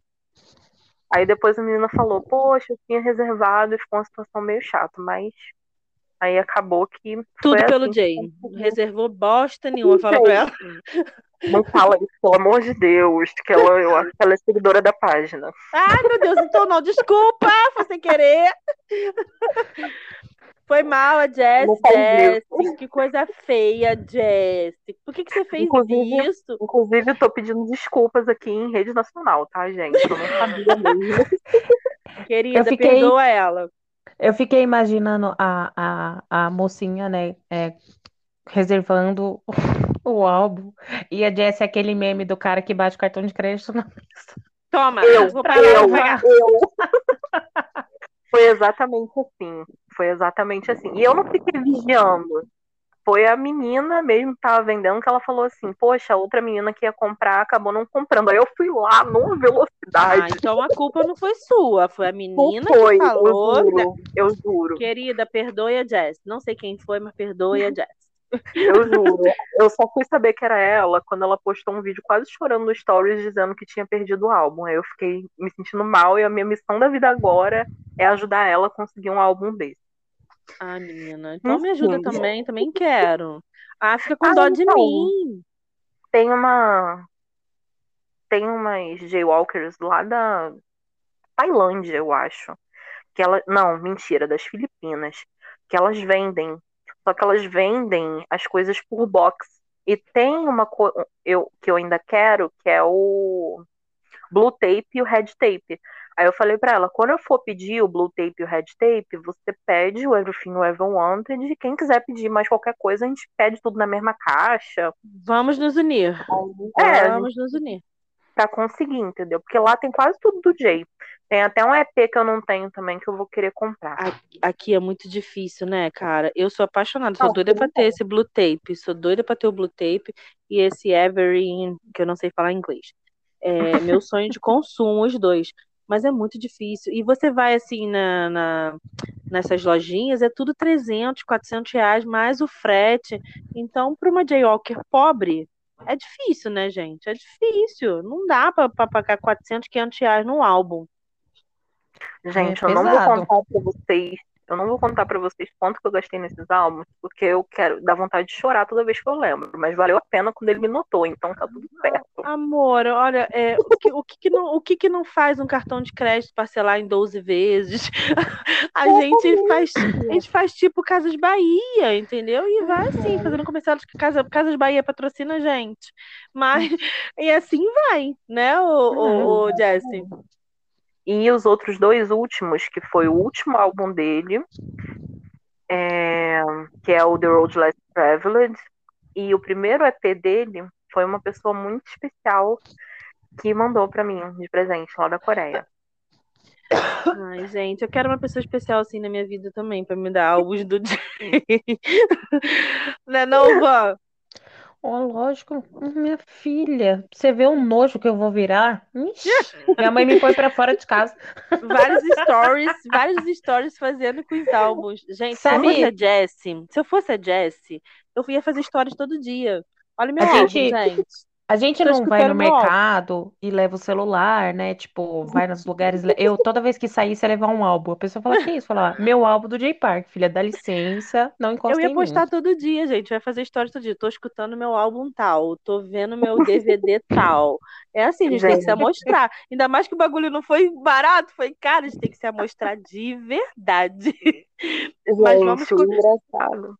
Aí depois a menina falou, poxa, eu tinha reservado e ficou uma situação meio chata, mas aí acabou que. Tudo pelo assim, Jay. Não reservou bosta nenhuma, fala pra ela. Não fala isso, pelo amor de Deus, que ela, eu acho que ela é seguidora da página. Ai, meu Deus, então não, desculpa, foi sem querer. Foi mal a Jess, Jess. Que coisa feia, Jess. Por que, que você fez inclusive, isso? Inclusive, eu tô pedindo desculpas aqui em rede nacional, tá, gente? Eu não sabia mesmo. Querida, fiquei, perdoa ela. Eu fiquei imaginando a, a, a mocinha, né, é, reservando o álbum. E a Jess é aquele meme do cara que bate o cartão de crédito na mesa. Toma, eu, <laughs> eu, eu. <laughs> Foi exatamente assim. Foi exatamente assim. E eu não fiquei vigiando. Foi a menina mesmo que tava vendendo que ela falou assim: Poxa, outra menina que ia comprar acabou não comprando. Aí eu fui lá numa velocidade. Ah, então a culpa não foi sua, foi a menina foi, que falou. Eu juro, eu juro. Querida, perdoe a Jess. Não sei quem foi, mas perdoe a <laughs> Jess. Eu juro. Eu só fui saber que era ela quando ela postou um vídeo quase chorando no Stories dizendo que tinha perdido o álbum. Aí eu fiquei me sentindo mal e a minha missão da vida agora é ajudar ela a conseguir um álbum desse. Ah, menina. Então me ajuda também, também quero. Ah, fica com ah, dó de então, mim. Tem uma. Tem umas Jaywalkers lá da Tailândia, eu acho. Que ela. Não, mentira, das Filipinas. Que elas vendem só que elas vendem as coisas por box. E tem uma coisa eu, que eu ainda quero, que é o blue tape e o red tape. Aí eu falei para ela, quando eu for pedir o blue tape e o red tape, você pede o Everything You Ever Wanted. E quem quiser pedir mais qualquer coisa, a gente pede tudo na mesma caixa. Vamos nos unir. É, vamos nos unir. Pra conseguir, entendeu? Porque lá tem quase tudo do Jay. Tem até um EP que eu não tenho também que eu vou querer comprar. Aqui é muito difícil, né, cara? Eu sou apaixonada, sou não, doida pra ter esse blue tape, sou doida pra ter o blue tape e esse Every, que eu não sei falar inglês. É meu sonho de consumo, os dois. Mas é muito difícil. E você vai assim na, na, nessas lojinhas, é tudo 300, 400 reais, mais o frete. Então, para uma Jaywalker pobre, é difícil, né, gente? É difícil. Não dá para pagar 400, 500 reais num álbum. Gente, é eu não vou contar pra vocês. Eu não vou contar para vocês quanto que eu gastei nesses álbuns, porque eu quero dar vontade de chorar toda vez que eu lembro. Mas valeu a pena quando ele me notou, então tá tudo certo. Amor, olha, é, o, que, o, que, que não, o que, que não faz um cartão de crédito parcelar em 12 vezes? <laughs> A gente faz, a gente faz tipo Casas Bahia, entendeu? E vai assim, uhum. fazendo comercial de Casa, Casas Bahia patrocina a gente. Mas, e assim vai, né, o, o, o Jesse? E os outros dois últimos, que foi o último álbum dele, é, que é o The Road Less Traveled, e o primeiro EP dele foi uma pessoa muito especial que mandou para mim de presente lá da Coreia. Ai, gente, eu quero uma pessoa especial assim na minha vida também, para me dar álbuns do <laughs> dia. <laughs> não é não, Vó? Oh, lógico, minha filha, você vê o nojo que eu vou virar? Ixi, minha mãe me põe para fora de casa. Vários stories, vários stories fazendo com os álbuns. Gente, Sabe... se eu fosse a Jessie, se eu fosse a Jessie, eu ia fazer stories todo dia. Olha meu a álbum, gente, gente. A gente não vai no mercado e leva o celular, né? Tipo, vai nos lugares. Eu, toda vez que você levar um álbum. A pessoa fala, que isso? Fala, meu álbum do J Park, filha, dá licença, não encosta Eu ia postar todo dia, gente. Vai fazer história todo dia. Tô escutando meu álbum tal, tô vendo meu DVD tal. É assim, a gente, gente, tem que se amostrar. Ainda mais que o bagulho não foi barato, foi caro, a gente tem que se amostrar de verdade. Gente, <laughs> Mas vamos... o engraçado.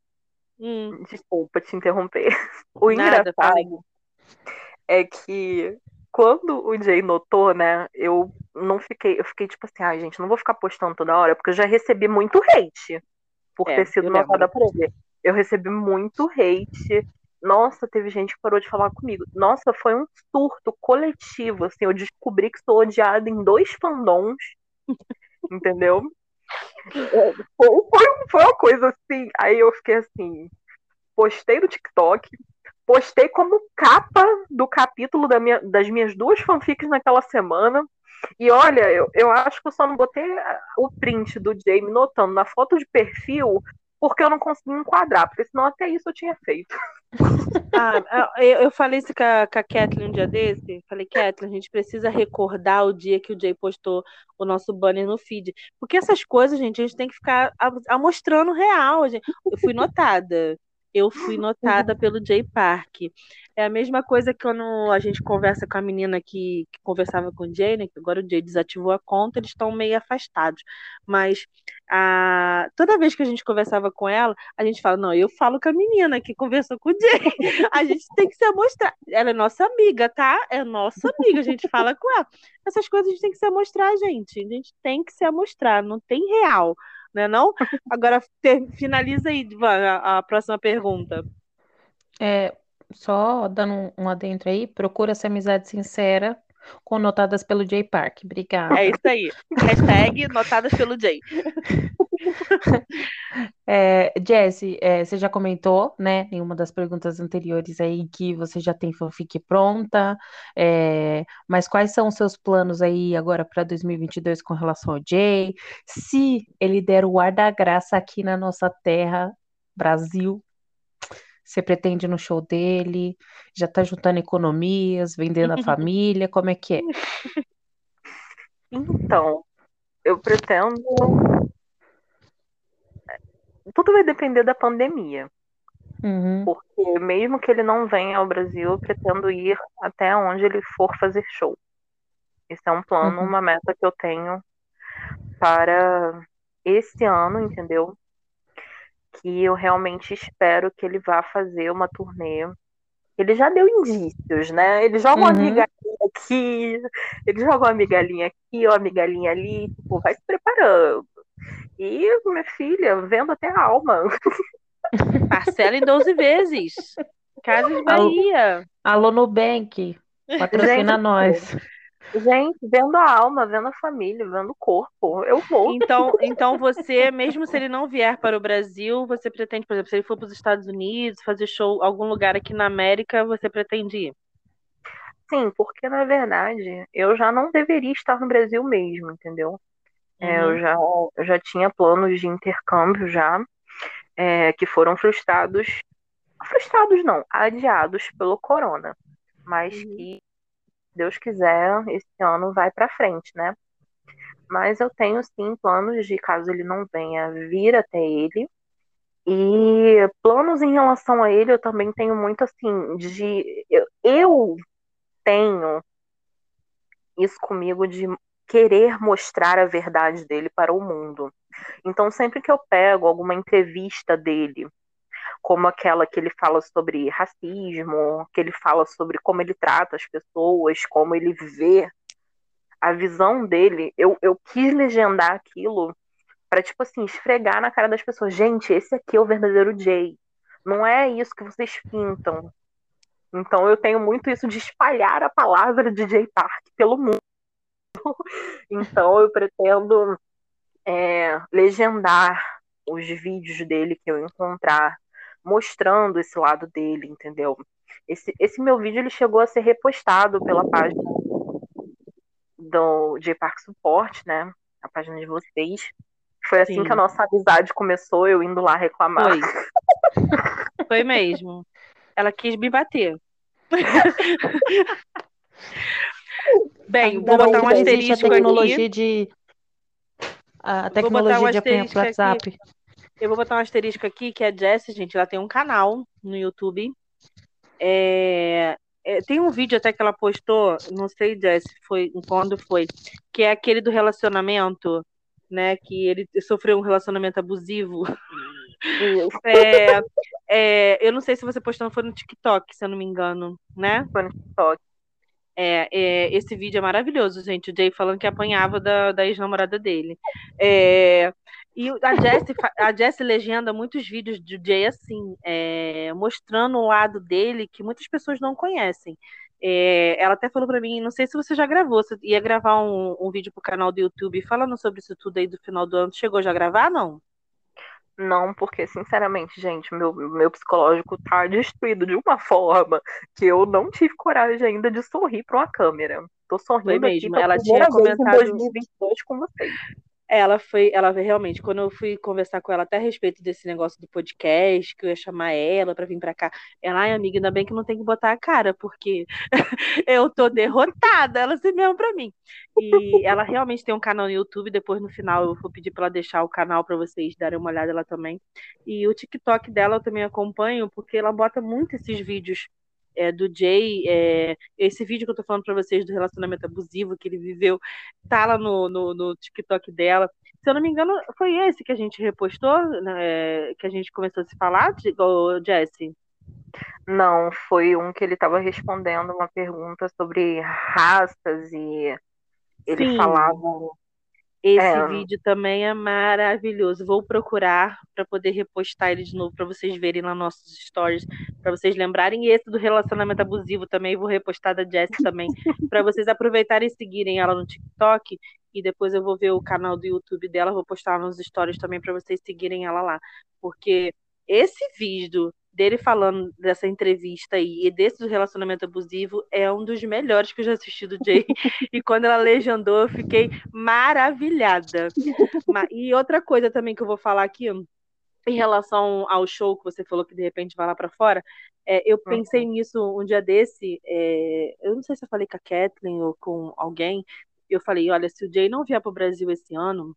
Hum. Desculpa te interromper. <laughs> O Nada, engraçado é que quando o Jay notou, né, eu não fiquei, eu fiquei tipo assim, ai, ah, gente, não vou ficar postando toda hora, porque eu já recebi muito hate por é, ter sido notada por ele. Eu recebi muito hate. Nossa, teve gente que parou de falar comigo. Nossa, foi um surto coletivo. Assim, eu descobri que sou odiada em dois fandoms. <laughs> entendeu? É, foi, foi, foi uma coisa assim. Aí eu fiquei assim. Postei no TikTok, postei como capa do capítulo da minha, das minhas duas fanfics naquela semana. E olha, eu, eu acho que eu só não botei o print do Jamie notando na foto de perfil porque eu não consegui enquadrar, porque senão até isso eu tinha feito. <laughs> Ah, eu, eu falei isso com a, com a Kathleen um dia desse. Falei, Kathleen, a gente precisa recordar o dia que o Jay postou o nosso banner no feed. Porque essas coisas, gente, a gente tem que ficar mostrando real. Gente. Eu fui notada eu fui notada pelo Jay Park. É a mesma coisa que quando a gente conversa com a menina que, que conversava com o Jay, né? Que agora o Jay desativou a conta, eles estão meio afastados. Mas a, toda vez que a gente conversava com ela, a gente fala, não, eu falo com a menina que conversou com o Jay. <laughs> A gente tem que se amostrar. Ela é nossa amiga, tá? É nossa amiga, a gente fala com ela. Essas coisas a gente tem que se amostrar, gente. A gente tem que se amostrar, não tem real né não? Agora ter, finaliza aí, a, a próxima pergunta. É, só dando um adentro aí, procura essa amizade sincera, conotadas pelo Jay Park. Obrigada. É isso aí. Hashtag notadas pelo Jay. <laughs> É, Jesse, é, você já comentou, né, em uma das perguntas anteriores aí que você já tem fanfic pronta, é, mas quais são os seus planos aí agora para 2022 com relação ao Jay? Se ele der o ar da graça aqui na nossa terra, Brasil, você pretende no show dele? Já tá juntando economias, vendendo a <laughs> família? Como é que é? Então, eu pretendo tudo vai depender da pandemia. Uhum. Porque mesmo que ele não venha ao Brasil, eu pretendo ir até onde ele for fazer show. Esse é um plano, uhum. uma meta que eu tenho para esse ano, entendeu? Que eu realmente espero que ele vá fazer uma turnê. Ele já deu indícios, né? Ele joga uma uhum. migalhinha aqui, ele joga uma migalhinha aqui, uma migalhinha ali, tipo, vai se preparando. E, minha filha, vendo até a alma. <laughs> Parcela em 12 vezes. Casas Bahia. Alô, Nubank. Patrocina gente, nós. Gente, vendo a alma, vendo a família, vendo o corpo, eu vou. Então, então você, mesmo se ele não vier para o Brasil, você pretende, por exemplo, se ele for para os Estados Unidos, fazer show algum lugar aqui na América, você pretende ir? Sim, porque na verdade eu já não deveria estar no Brasil mesmo, entendeu? É, eu, uhum. já, eu já tinha planos de intercâmbio já, é, que foram frustrados. Frustrados não, adiados pelo corona. Mas uhum. que, Deus quiser, esse ano vai para frente, né? Mas eu tenho sim planos de, caso ele não venha, vir até ele. E planos em relação a ele, eu também tenho muito assim, de. Eu, eu tenho isso comigo de querer mostrar a verdade dele para o mundo. Então, sempre que eu pego alguma entrevista dele, como aquela que ele fala sobre racismo, que ele fala sobre como ele trata as pessoas, como ele vê a visão dele, eu, eu quis legendar aquilo para tipo assim, esfregar na cara das pessoas, gente, esse aqui é o verdadeiro Jay. Não é isso que vocês pintam. Então eu tenho muito isso de espalhar a palavra de Jay Park pelo mundo. <laughs> então eu pretendo é, legendar os vídeos dele que eu encontrar, mostrando esse lado dele, entendeu? Esse, esse meu vídeo ele chegou a ser repostado pela página do J Park Support, né? A página de vocês. Foi assim Sim. que a nossa amizade começou, eu indo lá reclamar. Foi, <laughs> Foi mesmo. Ela quis me bater. <laughs> Bem, vou botar um asterisco a tecnologia aqui. de a tecnologia um de apanhar WhatsApp. Aqui. Eu vou botar um asterisco aqui que a Jessie, gente, ela tem um canal no YouTube. É, é, tem um vídeo até que ela postou, não sei, Jessie, foi quando foi, que é aquele do relacionamento, né? Que ele sofreu um relacionamento abusivo. É, é, eu não sei se você postou, foi no TikTok, se eu não me engano, né? Foi no TikTok. É, é, esse vídeo é maravilhoso, gente. O Jay falando que apanhava da, da ex-namorada dele. É, E a Jessie, a Jessie legenda muitos vídeos do Jay assim, é, mostrando o lado dele que muitas pessoas não conhecem. É, ela até falou para mim, não sei se você já gravou, você ia gravar um, um vídeo pro canal do YouTube falando sobre isso tudo aí do final do ano. Chegou já a gravar, não? Não, porque, sinceramente, gente, meu, meu psicológico tá destruído de uma forma que eu não tive coragem ainda de sorrir para uma câmera. Tô sorrindo Foi mesmo. Aqui ela tinha comentado 2022 com vocês. Ela foi, ela realmente, quando eu fui conversar com ela até a respeito desse negócio do podcast, que eu ia chamar ela para vir para cá, ela, ai, amiga, ainda bem que não tem que botar a cara, porque <laughs> eu tô derrotada, ela se mesmo para mim. E ela realmente tem um canal no YouTube, depois no final eu vou pedir para ela deixar o canal para vocês darem uma olhada lá também. E o TikTok dela eu também acompanho, porque ela bota muito esses vídeos é, do Jay, é, esse vídeo que eu tô falando para vocês do relacionamento abusivo que ele viveu, tá lá no, no, no, TikTok dela. Se eu não me engano, foi esse que a gente repostou, né, que a gente começou a se falar, Jesse? Não, foi um que ele estava respondendo uma pergunta sobre raças e ele Sim. falava esse é. vídeo também é maravilhoso. Vou procurar para poder repostar ele de novo para vocês verem lá nossos stories, para vocês lembrarem. E esse do relacionamento abusivo também vou repostar da Jess também, <laughs> para vocês aproveitarem e seguirem ela no TikTok. E depois eu vou ver o canal do YouTube dela, vou postar nos stories também para vocês seguirem ela lá, porque esse vídeo dele falando dessa entrevista aí e desse relacionamento abusivo é um dos melhores que eu já assisti do Jay. <laughs> e quando ela legendou, eu fiquei maravilhada. E outra coisa também que eu vou falar aqui, em relação ao show que você falou que de repente vai lá para fora, é, eu pensei uhum. nisso um dia desse. É, eu não sei se eu falei com a Kathleen ou com alguém. Eu falei: olha, se o Jay não vier para o Brasil esse ano,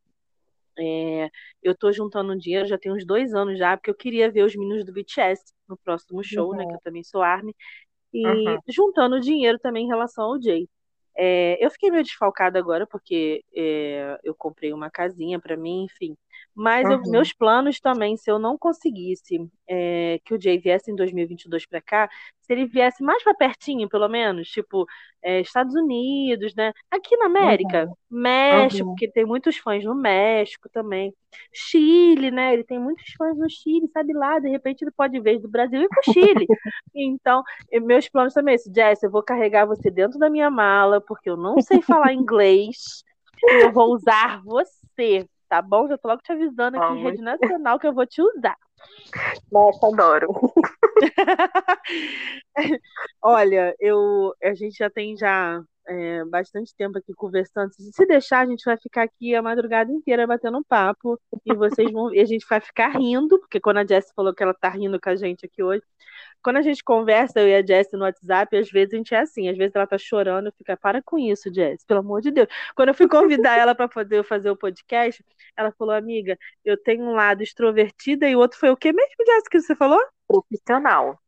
é, eu tô juntando dinheiro já tem uns dois anos já, porque eu queria ver os meninos do BTS no próximo show, uhum. né? Que eu também sou ARMY. E uhum. juntando dinheiro também em relação ao Jay. É, eu fiquei meio desfalcada agora, porque é, eu comprei uma casinha para mim, enfim. Mas uhum. eu, meus planos também, se eu não conseguisse é, que o Jay viesse em 2022 para cá, se ele viesse mais para pertinho, pelo menos, tipo é, Estados Unidos, né? Aqui na América, uhum. México, uhum. que tem muitos fãs no México também. Chile, né? Ele tem muitos fãs no Chile, sabe lá? De repente ele pode vir do Brasil e pro Chile. <laughs> então, meus planos também, esse Jess, eu vou carregar você dentro da minha mala, porque eu não sei falar inglês. Eu vou usar você tá bom? Já tô logo te avisando aqui em rede nacional que eu vou te usar. Nossa, adoro. <laughs> Olha, eu, a gente já tem já é, bastante tempo aqui conversando. Se deixar, a gente vai ficar aqui a madrugada inteira batendo um papo e vocês vão, e a gente vai ficar rindo, porque quando a Jess falou que ela tá rindo com a gente aqui hoje, quando a gente conversa, eu e a Jess no WhatsApp, às vezes a gente é assim, às vezes ela tá chorando, fica, para com isso, Jess, pelo amor de Deus. Quando eu fui convidar ela para poder fazer o podcast, ela falou, amiga, eu tenho um lado extrovertida e o outro foi o que mesmo, Jess, que você falou? Profissional.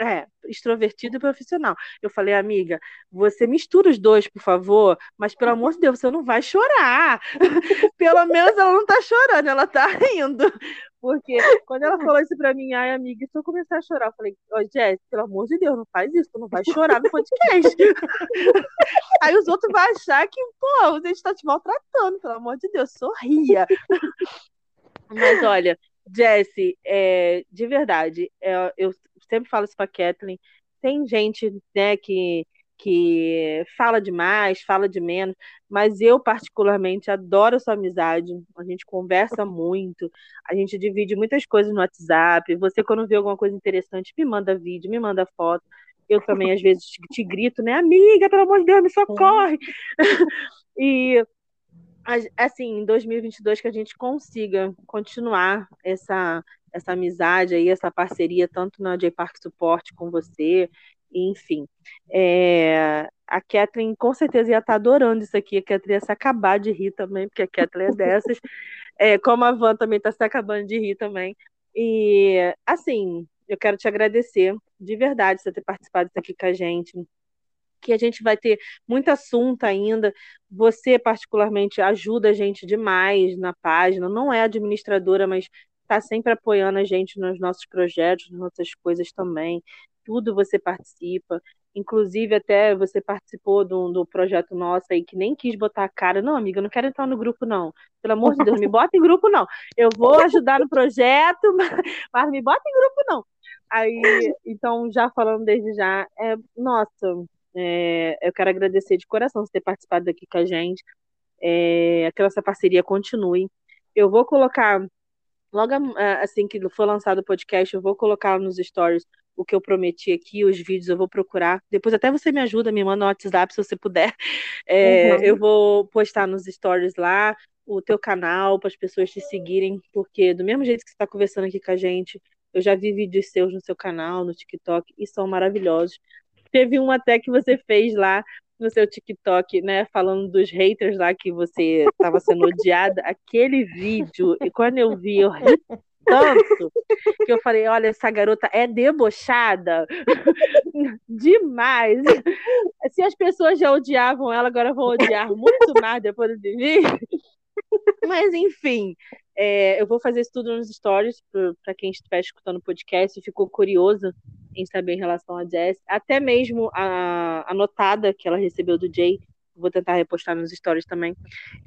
É, extrovertido e profissional. Eu falei, amiga, você mistura os dois, por favor, mas pelo amor de Deus, você não vai chorar. <laughs> pelo menos ela não tá chorando, ela tá <laughs> rindo. Porque quando ela falou isso pra mim, ai, amiga, se eu começar a chorar, eu falei, ô, oh, Jess, pelo amor de Deus, não faz isso, tu não vai chorar no podcast. <laughs> Aí os outros vão achar que, pô, a gente tá te maltratando, pelo amor de Deus, sorria. Mas olha, Jesse, é, de verdade, é, eu sempre falo isso pra Kathleen, tem gente, né, que que fala demais, fala de menos, mas eu particularmente adoro a sua amizade. A gente conversa muito, a gente divide muitas coisas no WhatsApp. Você quando vê alguma coisa interessante, me manda vídeo, me manda foto. Eu também às vezes te, te grito, né, amiga, pelo amor de Deus, me socorre. <laughs> e assim, em 2022 que a gente consiga continuar essa essa amizade aí, essa parceria tanto na J Park Support com você enfim. É, a Kathleen com certeza ia estar tá adorando isso aqui, a Kathleen ia se acabar de rir também, porque a Kathleen é dessas, <laughs> é, como a Van também está se acabando de rir também. E, assim, eu quero te agradecer, de verdade, você ter participado disso aqui com a gente, que a gente vai ter muito assunto ainda. Você, particularmente, ajuda a gente demais na página, não é administradora, mas está sempre apoiando a gente nos nossos projetos, nas nossas coisas também tudo você participa. Inclusive, até você participou do, do projeto nosso aí, que nem quis botar a cara. Não, amiga, eu não quero entrar no grupo, não. Pelo amor de Deus, me <laughs> bota em grupo, não. Eu vou ajudar no projeto, <laughs> mas me bota em grupo, não. Aí, então, já falando desde já, é, nossa, é, eu quero agradecer de coração você ter participado aqui com a gente. É, que a nossa parceria continue. Eu vou colocar, logo assim que for lançado o podcast, eu vou colocar nos stories o que eu prometi aqui, os vídeos eu vou procurar. Depois até você me ajuda, me manda no WhatsApp se você puder. <laughs> É, uhum. Eu vou postar nos stories lá o teu canal para as pessoas te seguirem, porque do mesmo jeito que você está conversando aqui com a gente, eu já vi vídeos seus no seu canal, no TikTok, e são maravilhosos. Teve um até que você fez lá no seu TikTok, né, falando dos haters lá que você estava sendo odiada. Aquele vídeo, e quando eu vi, eu ri tanto que eu falei: olha, essa garota é debochada <laughs> demais. Se as pessoas já odiavam ela, agora vão odiar muito mais depois de mim. Mas, enfim, é, eu vou fazer isso tudo nos stories para quem estiver escutando o podcast e ficou curioso em saber em relação a Jess. Até mesmo a, a notada que ela recebeu do Jay Vou tentar repostar nos stories também.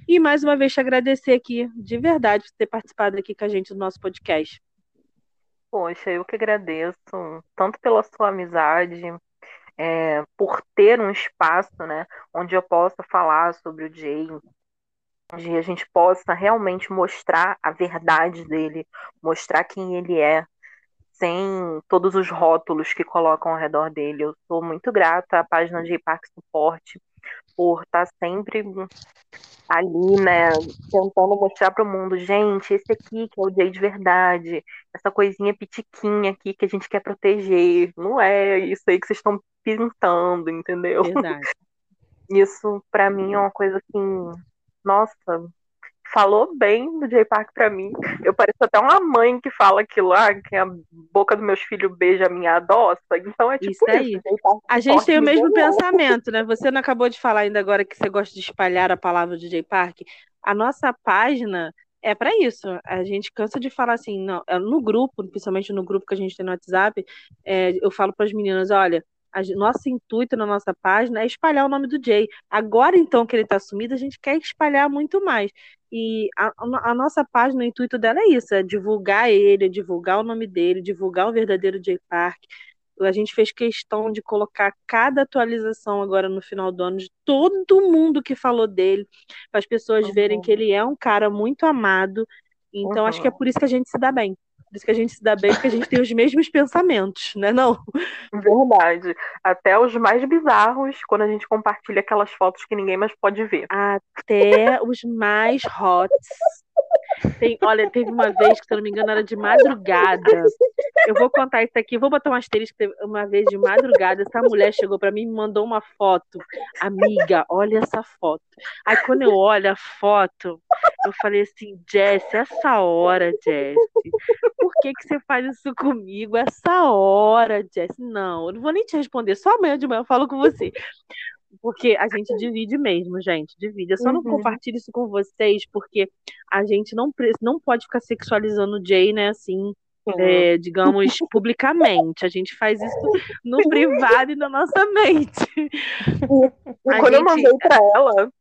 E mais uma vez te agradecer aqui, de verdade, por ter participado aqui com a gente do nosso podcast. Poxa, eu que agradeço, tanto pela sua amizade, é, por ter um espaço, né, onde eu possa falar sobre o Jay, onde a gente possa realmente mostrar a verdade dele, mostrar quem ele é, sem todos os rótulos que colocam ao redor dele. Eu sou muito grata à página de Park Suporte por estar tá sempre ali, né, tentando mostrar para o mundo, gente, esse aqui que é o Jay de verdade, essa coisinha pitiquinha aqui que a gente quer proteger, não é isso aí que vocês estão pintando, entendeu? Verdade. <laughs> Isso para mim é uma coisa assim, nossa, falou bem do Jay Park para mim. Eu pareço até uma mãe que fala aquilo lá, que a boca dos meus filhos beija a minha adoça. Então é tipo isso. Aí. Isso, a gente tem o mesmo pensamento, né? Você não acabou de falar ainda agora que você gosta de espalhar a palavra do Jay Park. A nossa página é para isso. A gente cansa de falar assim, não, é no grupo, principalmente no grupo que a gente tem no WhatsApp, é, eu falo para as meninas, olha, a, nosso intuito na nossa página é espalhar o nome do Jay. Agora, então, que ele está sumido, a gente quer espalhar muito mais. E a, a, nossa página, o intuito dela é isso: é divulgar ele, é divulgar o nome dele, divulgar o verdadeiro Jay Park. A gente fez questão de colocar cada atualização agora no final do ano de todo mundo que falou dele, para as pessoas uhum. verem que ele é um cara muito amado. Então, uhum. acho que é por isso que a gente se dá bem. Por isso que a gente se dá bem, porque a gente tem os mesmos pensamentos, né? Não? Verdade. Até os mais bizarros, quando a gente compartilha aquelas fotos que ninguém mais pode ver. Até os mais hots. Tem, olha, teve uma vez que, se eu não me engano, era de madrugada. Eu vou contar isso aqui, vou botar um asterisco. Uma vez de madrugada, essa mulher chegou para mim e me mandou uma foto. Amiga, olha essa foto. Aí, quando eu olho a foto, eu falei assim: Jess, essa hora, Jess, por que, que você faz isso comigo? Essa hora, Jess. Não, eu não vou nem te responder, só amanhã de manhã eu falo com você. Porque a gente divide mesmo, gente. Divide. Eu só uhum. não compartilho isso com vocês, porque a gente não, não pode ficar sexualizando o Jay, né, assim, é, digamos, <laughs> publicamente. A gente faz isso no privado e na nossa mente. <laughs> Quando gente... eu mandei pra ela,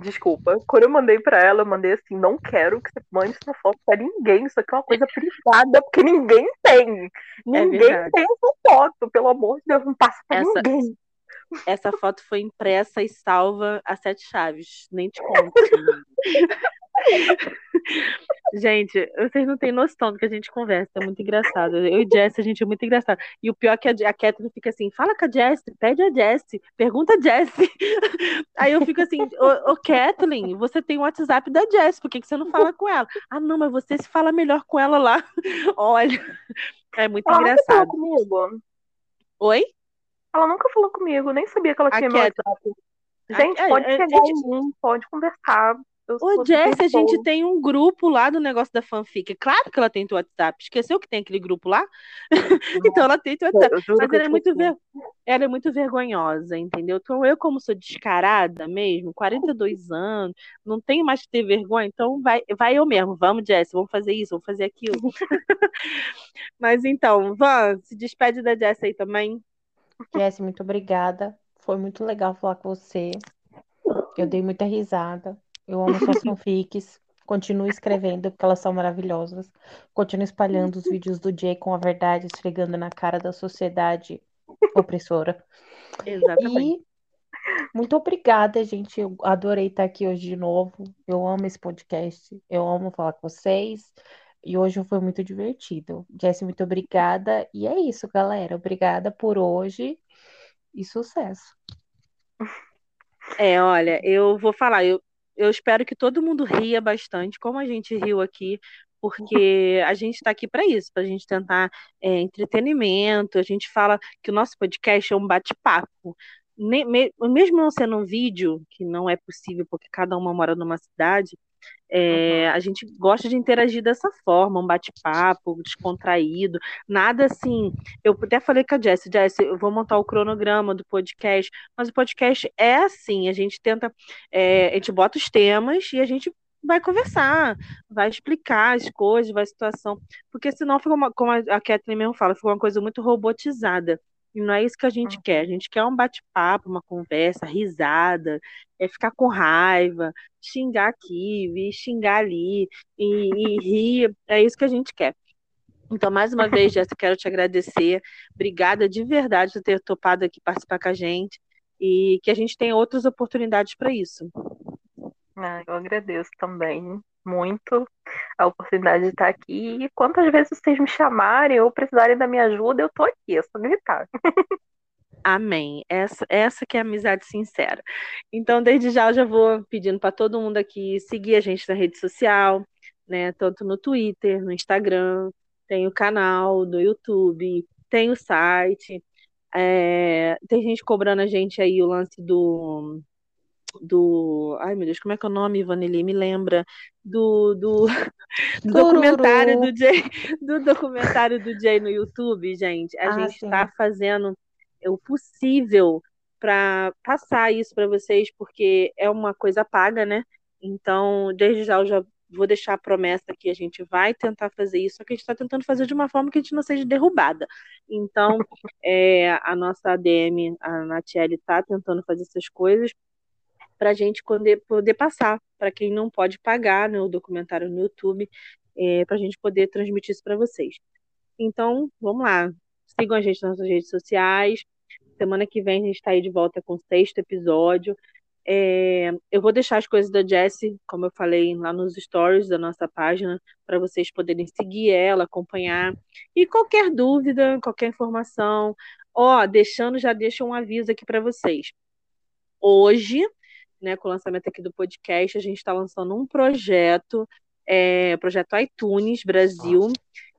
desculpa, quando eu mandei pra ela, eu mandei assim, não quero que você mande essa foto pra ninguém, isso aqui é uma coisa privada, porque ninguém tem. É ninguém é tem essa foto, pelo amor de Deus, não passa pra essa... ninguém. Essa foto foi impressa e salva a sete chaves. Nem te conto. <laughs> gente, vocês não têm noção do que a gente conversa, é muito engraçado. Eu e Jess, a gente é muito engraçado. E o pior é que a, a Catherine fica assim: fala com a Jess, pede a Jess, pergunta a Jess. <laughs> Aí eu fico assim: ô, ô Kathleen, você tem o WhatsApp da Jess, por que, que você não fala com ela? Ah, não, mas você se fala melhor com ela lá. <laughs> Olha, é muito Ela engraçado. Comigo. Oi? Ela nunca falou comigo, nem sabia que ela tinha meu WhatsApp. Gente, a, pode a, chegar a, em mim, pode conversar. Ô, Jess, a gente tem um grupo lá do negócio da fanfic. Claro que ela tem o WhatsApp. Esqueceu que tem aquele grupo lá? <laughs> então ela tem o WhatsApp. Mas ela é, muito ver... ela é muito vergonhosa, entendeu? Então eu, como sou descarada mesmo, 42 anos, não tenho mais que ter vergonha, então vai, vai eu mesmo. Vamos, Jess, vamos fazer isso, vamos fazer aquilo. <laughs> <laughs> Mas então, Van, se despede da Jess aí também. Jess, muito obrigada. Foi muito legal falar com você. Eu dei muita risada. Eu amo suas <laughs> fanfics. Continue escrevendo, porque elas são maravilhosas. Continue espalhando os vídeos do Jay com a verdade, esfregando na cara da sociedade opressora. Exatamente. E muito obrigada, gente. Eu adorei estar aqui hoje de novo. Eu amo esse podcast. Eu amo falar com vocês. E hoje foi muito divertido. Jesse, muito obrigada. E é isso, galera. Obrigada por hoje e sucesso. É, olha, eu vou falar, eu, eu espero que todo mundo ria bastante, como a gente riu aqui, porque a gente está aqui para isso, para a gente tentar é, entretenimento. A gente fala que o nosso podcast é um bate-papo. Mesmo não sendo um vídeo, que não é possível porque cada uma mora numa cidade, é. A gente gosta de interagir dessa forma, um bate-papo, descontraído, nada assim. Eu até falei com a Jessie, Jessie, eu vou montar o cronograma do podcast, mas o podcast é assim, a gente tenta, é, a gente bota os temas e a gente vai conversar, vai explicar as coisas, vai a situação, porque senão fica uma, como a Kathleen mesmo fala, fica uma coisa muito robotizada. E não é isso que a gente quer. A gente quer um bate-papo, uma conversa, risada, é ficar com raiva, xingar aqui, xingar ali, e, e rir. É isso que a gente quer. Então, mais uma vez, <laughs> Jéssica, quero te agradecer. Obrigada de verdade por ter topado aqui participar com a gente e que a gente tenha outras oportunidades para isso. Ah, eu agradeço também muito a oportunidade de estar aqui. E quantas vezes vocês me chamarem ou precisarem da minha ajuda, eu tô aqui, é só gritar. Amém. Essa, essa que é a amizade sincera. Então, desde já, eu já vou pedindo para todo mundo aqui seguir a gente na rede social, né? Tanto no Twitter, no Instagram, tem o canal do YouTube, tem o site. É, tem gente cobrando a gente aí o lance do do. Ai, meu Deus, como é que é o nome, Vanelli? Me lembra. Do, do, <laughs> do documentário do Jay. Do documentário do Jay no YouTube, gente. A ah, gente está fazendo o possível para passar isso para vocês, porque é uma coisa paga, né? Então, desde já eu já vou deixar a promessa que a gente vai tentar fazer isso, só que a gente está tentando fazer de uma forma que a gente não seja derrubada. Então, <laughs> é, a nossa ADM, a Natiele, está tentando fazer essas coisas para a gente poder, poder passar para quem não pode pagar né, o documentário no YouTube, é, para a gente poder transmitir isso para vocês. Então, vamos lá. Sigam a gente nas nossas redes sociais. Semana que vem a gente está aí de volta com o sexto episódio. É, eu vou deixar as coisas da Jessie, como eu falei lá nos stories da nossa página, para vocês poderem seguir ela, acompanhar. E qualquer dúvida, qualquer informação, ó, deixando, já deixa um aviso aqui para vocês. Hoje né, com o lançamento aqui do podcast, a gente está lançando um projeto, é, projeto iTunes Brasil.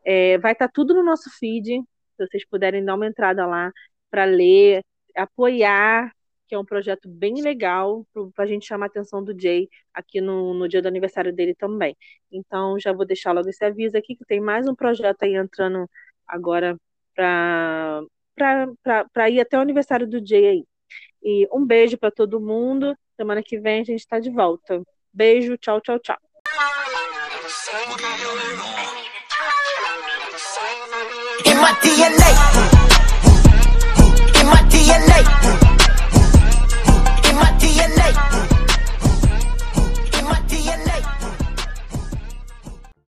É, vai estar tá tudo no nosso feed, se vocês puderem dar uma entrada lá para ler, apoiar, que é um projeto bem legal para a gente chamar a atenção do Jay aqui no, no dia do aniversário dele também. Então, já vou deixar logo esse aviso aqui, que tem mais um projeto aí entrando agora para ir até o aniversário do Jay aí. E um beijo para todo mundo. Semana que vem a gente está de volta. Beijo, tchau, tchau, tchau. My DNA.